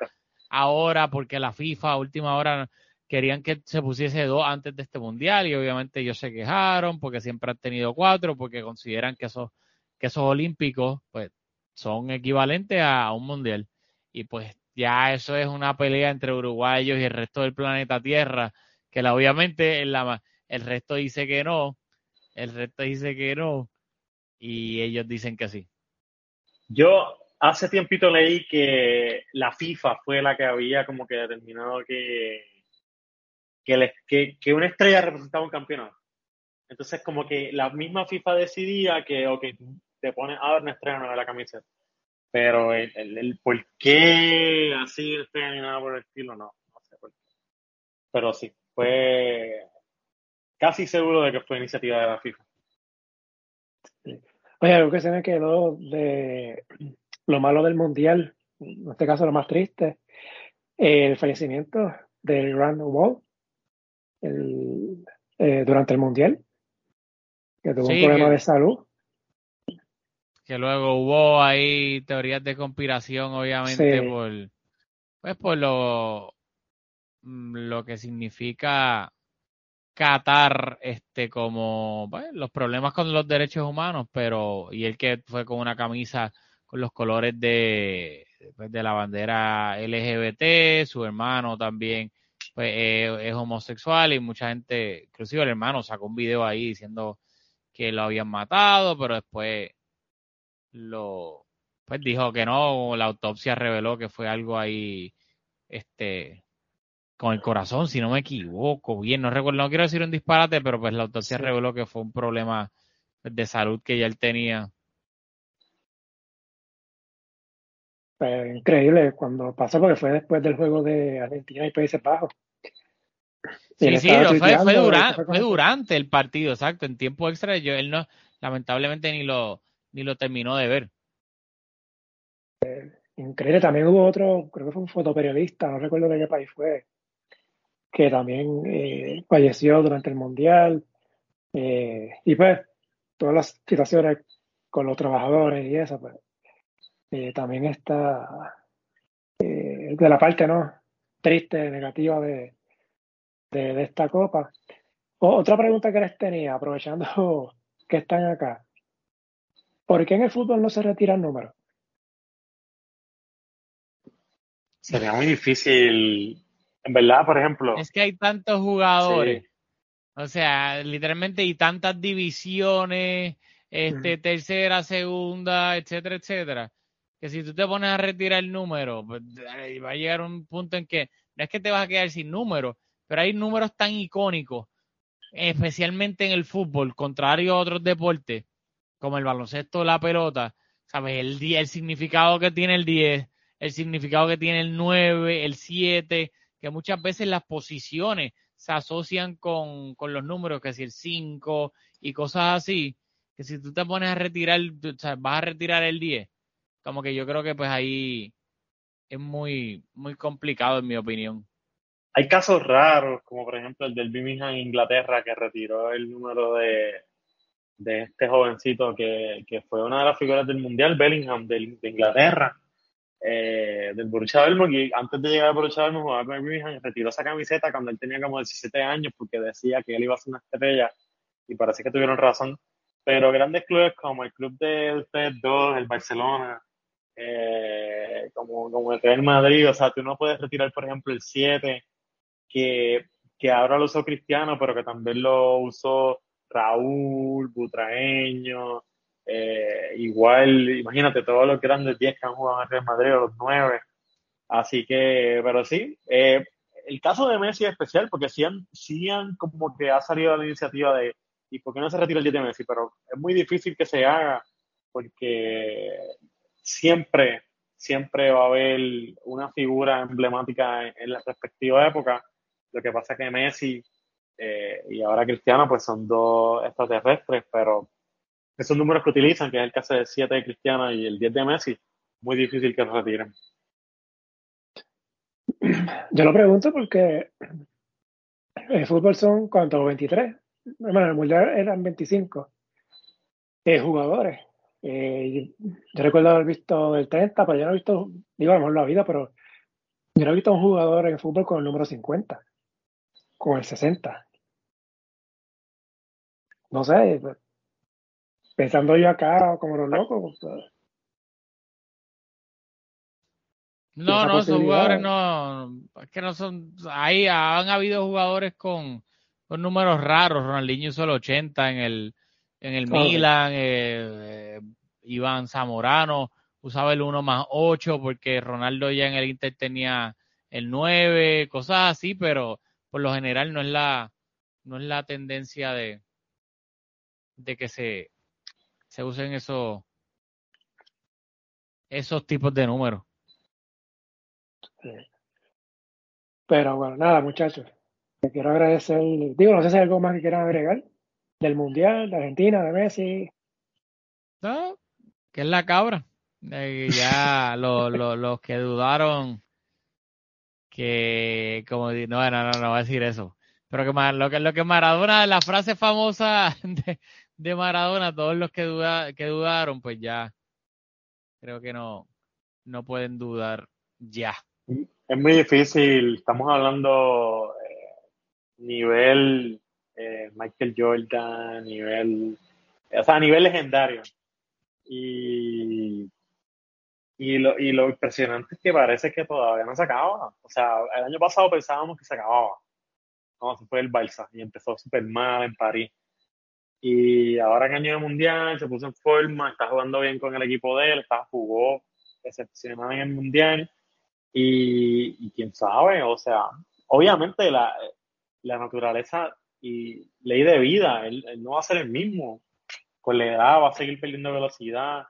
ahora porque la FIFA a última hora querían que se pusiese dos antes de este mundial y obviamente ellos se quejaron porque siempre han tenido cuatro porque consideran que esos, que esos olímpicos pues son equivalentes a un mundial. Y pues ya eso es una pelea entre uruguayos y el resto del planeta Tierra, que obviamente el resto dice que no, el resto dice que no, y ellos dicen que sí. Yo hace tiempito leí que la FIFA fue la que había como que determinado que, que, una estrella representaba un campeonato. Entonces como que la misma FIFA decidía que, ok, te pones a ver una estrella de la camiseta. Pero el, el, por qué así estrella ni nada por el estilo, no, no sé por qué. Pero sí, fue casi seguro de que fue iniciativa de la FIFA. Oye, algo que se me quedó de lo malo del mundial, en este caso lo más triste, el fallecimiento de Grand Wall el, eh, durante el mundial, que tuvo un problema de salud. que luego hubo ahí teorías de conspiración, obviamente, por pues por lo, lo que significa Qatar este como pues, los problemas con los derechos humanos, pero y él que fue con una camisa con los colores de, pues, de la bandera LGBT, su hermano también pues, es homosexual y mucha gente, inclusive el hermano sacó un video ahí diciendo que lo habían matado, pero después lo pues dijo que no, la autopsia reveló que fue algo ahí este con el corazón, si no me equivoco, bien, no recuerdo, no quiero decir un disparate, pero pues la autopsia reveló que fue un problema de salud que ya él tenía. Pues, increíble cuando pasó porque fue después del juego de Argentina y Países Bajos. Sí, sí, fue, fue, durante, fue durante el partido, exacto, en tiempo extra, yo, él no, lamentablemente ni lo, ni lo terminó de ver. increíble, también hubo otro, creo que fue un fotoperiodista, no recuerdo de qué país fue, que también eh, falleció durante el Mundial. Eh, y pues, todas las situaciones con los trabajadores y eso, pues, eh, también está de la parte, ¿no? Triste, negativa de, de, esta copa. otra pregunta que les tenía, aprovechando que están acá. ¿Por qué en el fútbol no se retira el número? Sería muy difícil. En verdad, por ejemplo. Es que hay tantos jugadores. O sea, literalmente hay tantas divisiones, este, tercera, segunda, etcétera, etcétera. Que si tú te pones a retirar el número, pues, va a llegar un punto en que no es que te vas a quedar sin número, pero hay números tan icónicos, especialmente en el fútbol, contrario a otros deportes, como el baloncesto, la pelota, ¿sabes? El, el significado que tiene el 10, el significado que tiene el 9, el 7, que muchas veces las posiciones se asocian con, con los números, que si el 5 y cosas así, que si tú te pones a retirar, vas a retirar el 10, como que yo creo que pues ahí es muy, muy complicado en mi opinión. Hay casos raros, como por ejemplo el del Birmingham Inglaterra, que retiró el número de, de este jovencito que, que, fue una de las figuras del Mundial, Bellingham, de Inglaterra, eh, del Borussia Dortmund, y antes de llegar al Borussia Dortmund jugaba con el Birmingham, retiró esa camiseta cuando él tenía como 17 años, porque decía que él iba a ser una estrella, y parece que tuvieron razón. Pero grandes clubes como el club de ustedes dos, el Barcelona, eh, como, como el Real Madrid, o sea, tú no puedes retirar, por ejemplo, el 7, que, que ahora lo usó Cristiano, pero que también lo usó Raúl, Butraeño, eh, igual, imagínate, todos los grandes 10 que han jugado en Real Madrid, los 9. Así que, pero sí, eh, el caso de Messi es especial porque sí han, como que ha salido la iniciativa de, ¿y por qué no se retira el 10 de Messi? Pero es muy difícil que se haga porque siempre, siempre va a haber una figura emblemática en, la respectiva época. Lo que pasa es que Messi eh, y ahora Cristiano pues son dos extraterrestres, pero esos números que utilizan, que es el caso del 7 de Cristiano y el 10 de Messi, muy difícil que los retiren. Yo lo pregunto porque el fútbol son, ¿cuántos? 23. Bueno, en el Mundial eran 25 eh, jugadores. Eh, yo recuerdo haber visto el 30, pero yo no he visto, digo, a lo mejor la vida, pero yo no he visto un jugador en fútbol con el número 50, con el 60. No sé, pensando yo acá como los locos. Pues, no, no, esos jugadores no, es que no son, ahí han habido jugadores con, con números raros, Ronaldinho usó el 80 en el, en el Milan, eh, Iván Zamorano usaba el 1 más 8 porque Ronaldo ya en el Inter tenía el 9, cosas así, pero por lo general no es la, no es la tendencia de, de que se, se usen esos, esos tipos de números. Pero bueno, nada, muchachos. Te quiero agradecer. Digo, no sé si hay algo más que quieran agregar del Mundial, de Argentina, de Messi. No, que es la cabra. Eh, ya los que dudaron que, como, no, no, no, no voy a decir eso. Pero que lo que, lo que Maradona, la frase famosa de, de Maradona, todos los que, duda, que dudaron, pues ya creo que no, no pueden dudar ya. Es muy difícil, estamos hablando eh, nivel eh, Michael Jordan, nivel, o sea, nivel legendario. Y, y, lo, y lo impresionante es que parece que todavía no se acaba. O sea, el año pasado pensábamos que se acababa. No, se fue el Balsa y empezó súper mal en París. Y ahora en año de mundial se puso en forma, está jugando bien con el equipo de él, está, jugó excepcional en el mundial. Y, quién sabe, o sea, obviamente la, la naturaleza y ley de vida, él, no va a ser el mismo. Con la edad va a seguir perdiendo velocidad,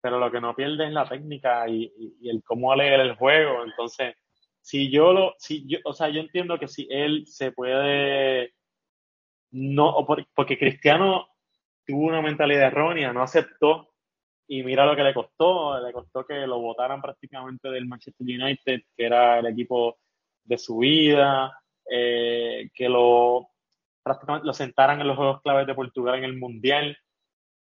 pero lo que no pierde es la técnica y, el cómo leer el juego. Entonces, si yo lo, si yo, o sea, yo entiendo que si él se puede, no, porque Cristiano tuvo una mentalidad errónea, no aceptó y mira lo que le costó, le costó que lo votaran prácticamente del Manchester United, que era el equipo de su vida, eh, que lo prácticamente lo sentaran en los juegos claves de Portugal en el Mundial.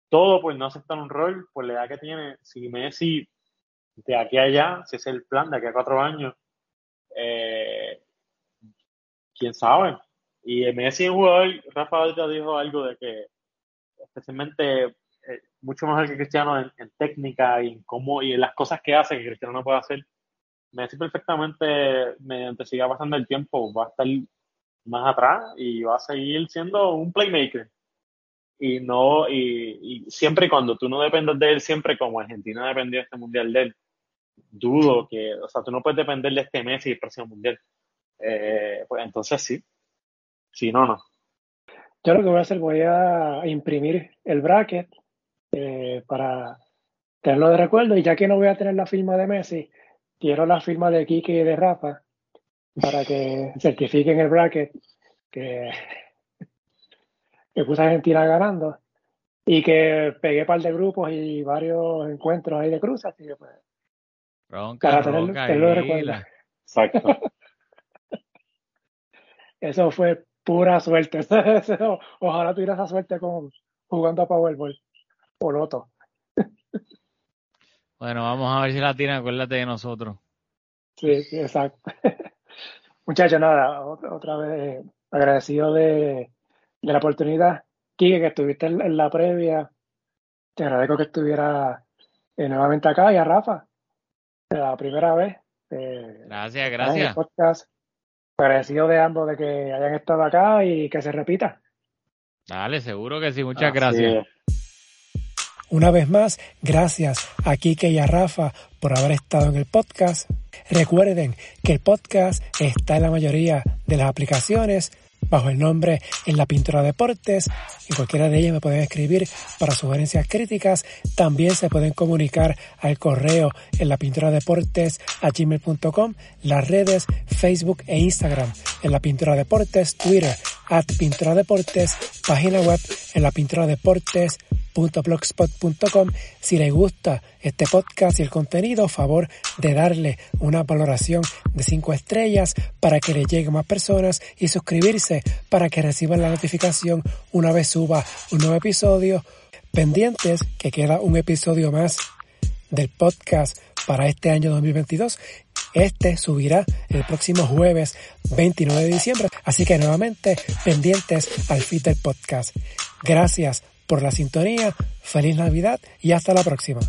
Todo pues no aceptar un rol, pues la edad que tiene, si Messi de aquí a allá, si es el plan de aquí a cuatro años, eh, quién sabe. Y Messi es un jugador, Rafa ya dijo algo de que especialmente eh, mucho mejor que Cristiano en, técnica y en cómo y en las cosas que hace que Cristiano no puede hacer. Messi perfectamente, mediante siga pasando el tiempo, va a estar más atrás y va a seguir siendo un playmaker. Y no, y, siempre y cuando tú no dependas de él, siempre como Argentina dependió de este mundial de él, dudo que, o sea, tú no puedes depender de este Messi y el próximo mundial. Eh, pues entonces sí. Si no, no. Yo lo que voy a hacer, voy a imprimir el bracket eh, para tenerlo de recuerdo y ya que no voy a tener la firma de Messi, quiero la firma de Kiki y de Rafa para que certifiquen el bracket que, que puse a Argentina ganando y que pegué par de grupos y varios encuentros ahí de cruz, así que pues, para tenerlo, recuerdo. Exacto. Eso fue pura suerte. Ojalá tuviera esa suerte con jugando a Powerball o Loto. Bueno, vamos a ver si la tiene, acuérdate de nosotros. Sí, sí exacto. Muchachos, nada, otra, vez agradecido de, la oportunidad. Kike, que estuviste en, la previa. Te agradezco que estuviera eh, nuevamente acá y a Rafa, la primera vez. Eh, gracias, gracias. podcast. Agradecido de ambos de que hayan estado acá y que se repita. Dale, seguro que sí, muchas gracias. Una vez más, gracias a Kike y a Rafa por haber estado en el podcast. Recuerden que el podcast está en la mayoría de las aplicaciones bajo el nombre En la Pintura Deportes. En cualquiera de ellas me pueden escribir para sugerencias críticas. También se pueden comunicar al correo en la pintura deportes a gmail.com, las redes Facebook e Instagram en la pintura deportes, Twitter at pintura deportes, página web en la pintura deportes blogspot.com. Si les gusta este podcast y el contenido, favor de darle una valoración de 5 estrellas para que le llegue más personas y suscribirse para que reciban la notificación una vez suba un nuevo episodio. Pendientes que queda un episodio más del podcast para este año 2022. Este subirá el próximo jueves 29 de diciembre. Así que nuevamente pendientes al feed del podcast. Gracias por la sintonía. Feliz Navidad y hasta la próxima.